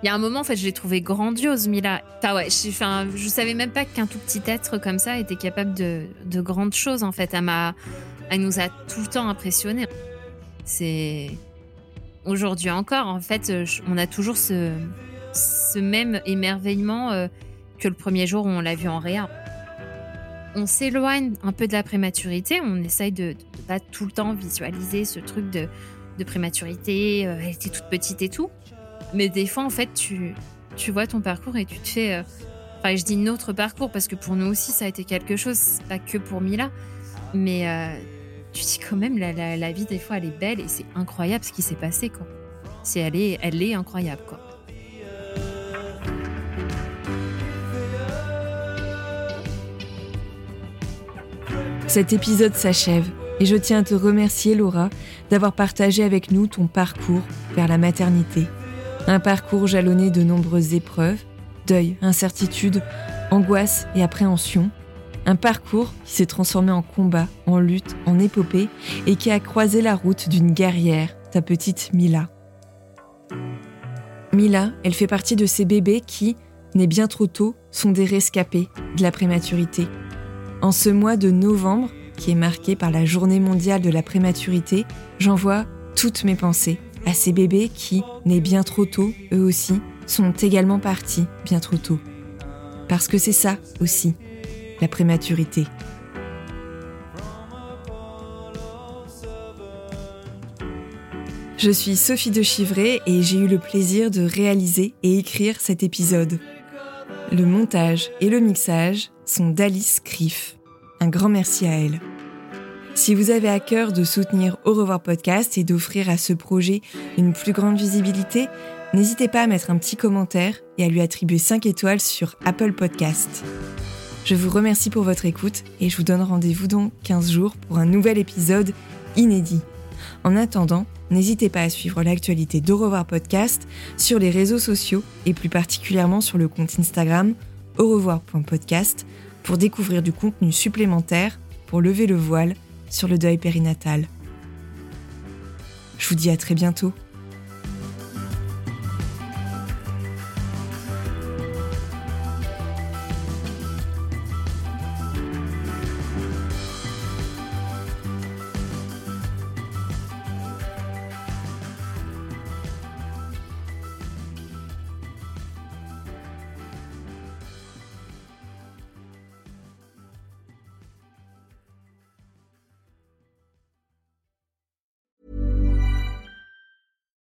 Il y a un moment, en fait, je l'ai trouvé grandiose, Mila. Enfin, ouais, je, enfin, je savais même pas qu'un tout petit être comme ça était capable de, de grandes choses, en fait. Elle, m'a, elle nous a tout le temps impressionnés. C'est aujourd'hui encore, en fait, euh, on a toujours ce, même émerveillement euh, que le premier jour où on l'a vu en réa. On s'éloigne un peu de la prématurité, on essaye de ne pas tout le temps visualiser ce truc de, prématurité, euh, elle était toute petite et tout. Mais des fois, en fait, tu, tu vois ton parcours et tu te fais... enfin, je dis notre parcours parce que pour nous aussi, ça a été quelque chose, pas que pour Mila. Mais tu dis quand même, la, la, vie, des fois, elle est belle et c'est incroyable ce qui s'est passé, quoi. C'est, elle, est, elle est incroyable, quoi. Cet épisode s'achève et je tiens à te remercier, Laura, d'avoir partagé avec nous ton parcours vers la maternité. Un parcours jalonné de nombreuses épreuves, deuil, incertitude, angoisse et appréhension, Un parcours qui s'est transformé en combat, en lutte, en épopée et qui a croisé la route d'une guerrière, ta petite Mila. Mila, elle fait partie de ces bébés qui, nés bien trop tôt, sont des rescapés de la prématurité. En ce mois de novembre, qui est marqué par la journée mondiale de la prématurité, j'envoie toutes mes pensées à ces bébés qui, nés bien trop tôt, eux aussi, sont également partis bien trop tôt. Parce que c'est ça aussi, la prématurité. Je suis Sophie de Chivray et j'ai eu le plaisir de réaliser et écrire cet épisode. Le montage et le mixage sont d'Alice Criff. Un grand merci à elle. Si vous avez à cœur de soutenir Au revoir podcast et d'offrir à ce projet une plus grande visibilité, n'hésitez pas à mettre un petit commentaire et à lui attribuer 5 étoiles sur Apple Podcast. Je vous remercie pour votre écoute et je vous donne rendez-vous dans 15 jours pour un nouvel épisode inédit. En attendant, n'hésitez pas à suivre l'actualité d'Au revoir podcast sur les réseaux sociaux et plus particulièrement sur le compte Instagram au revoir.podcast pour découvrir du contenu supplémentaire pour lever le voile sur le deuil périnatal. Je vous dis à très bientôt.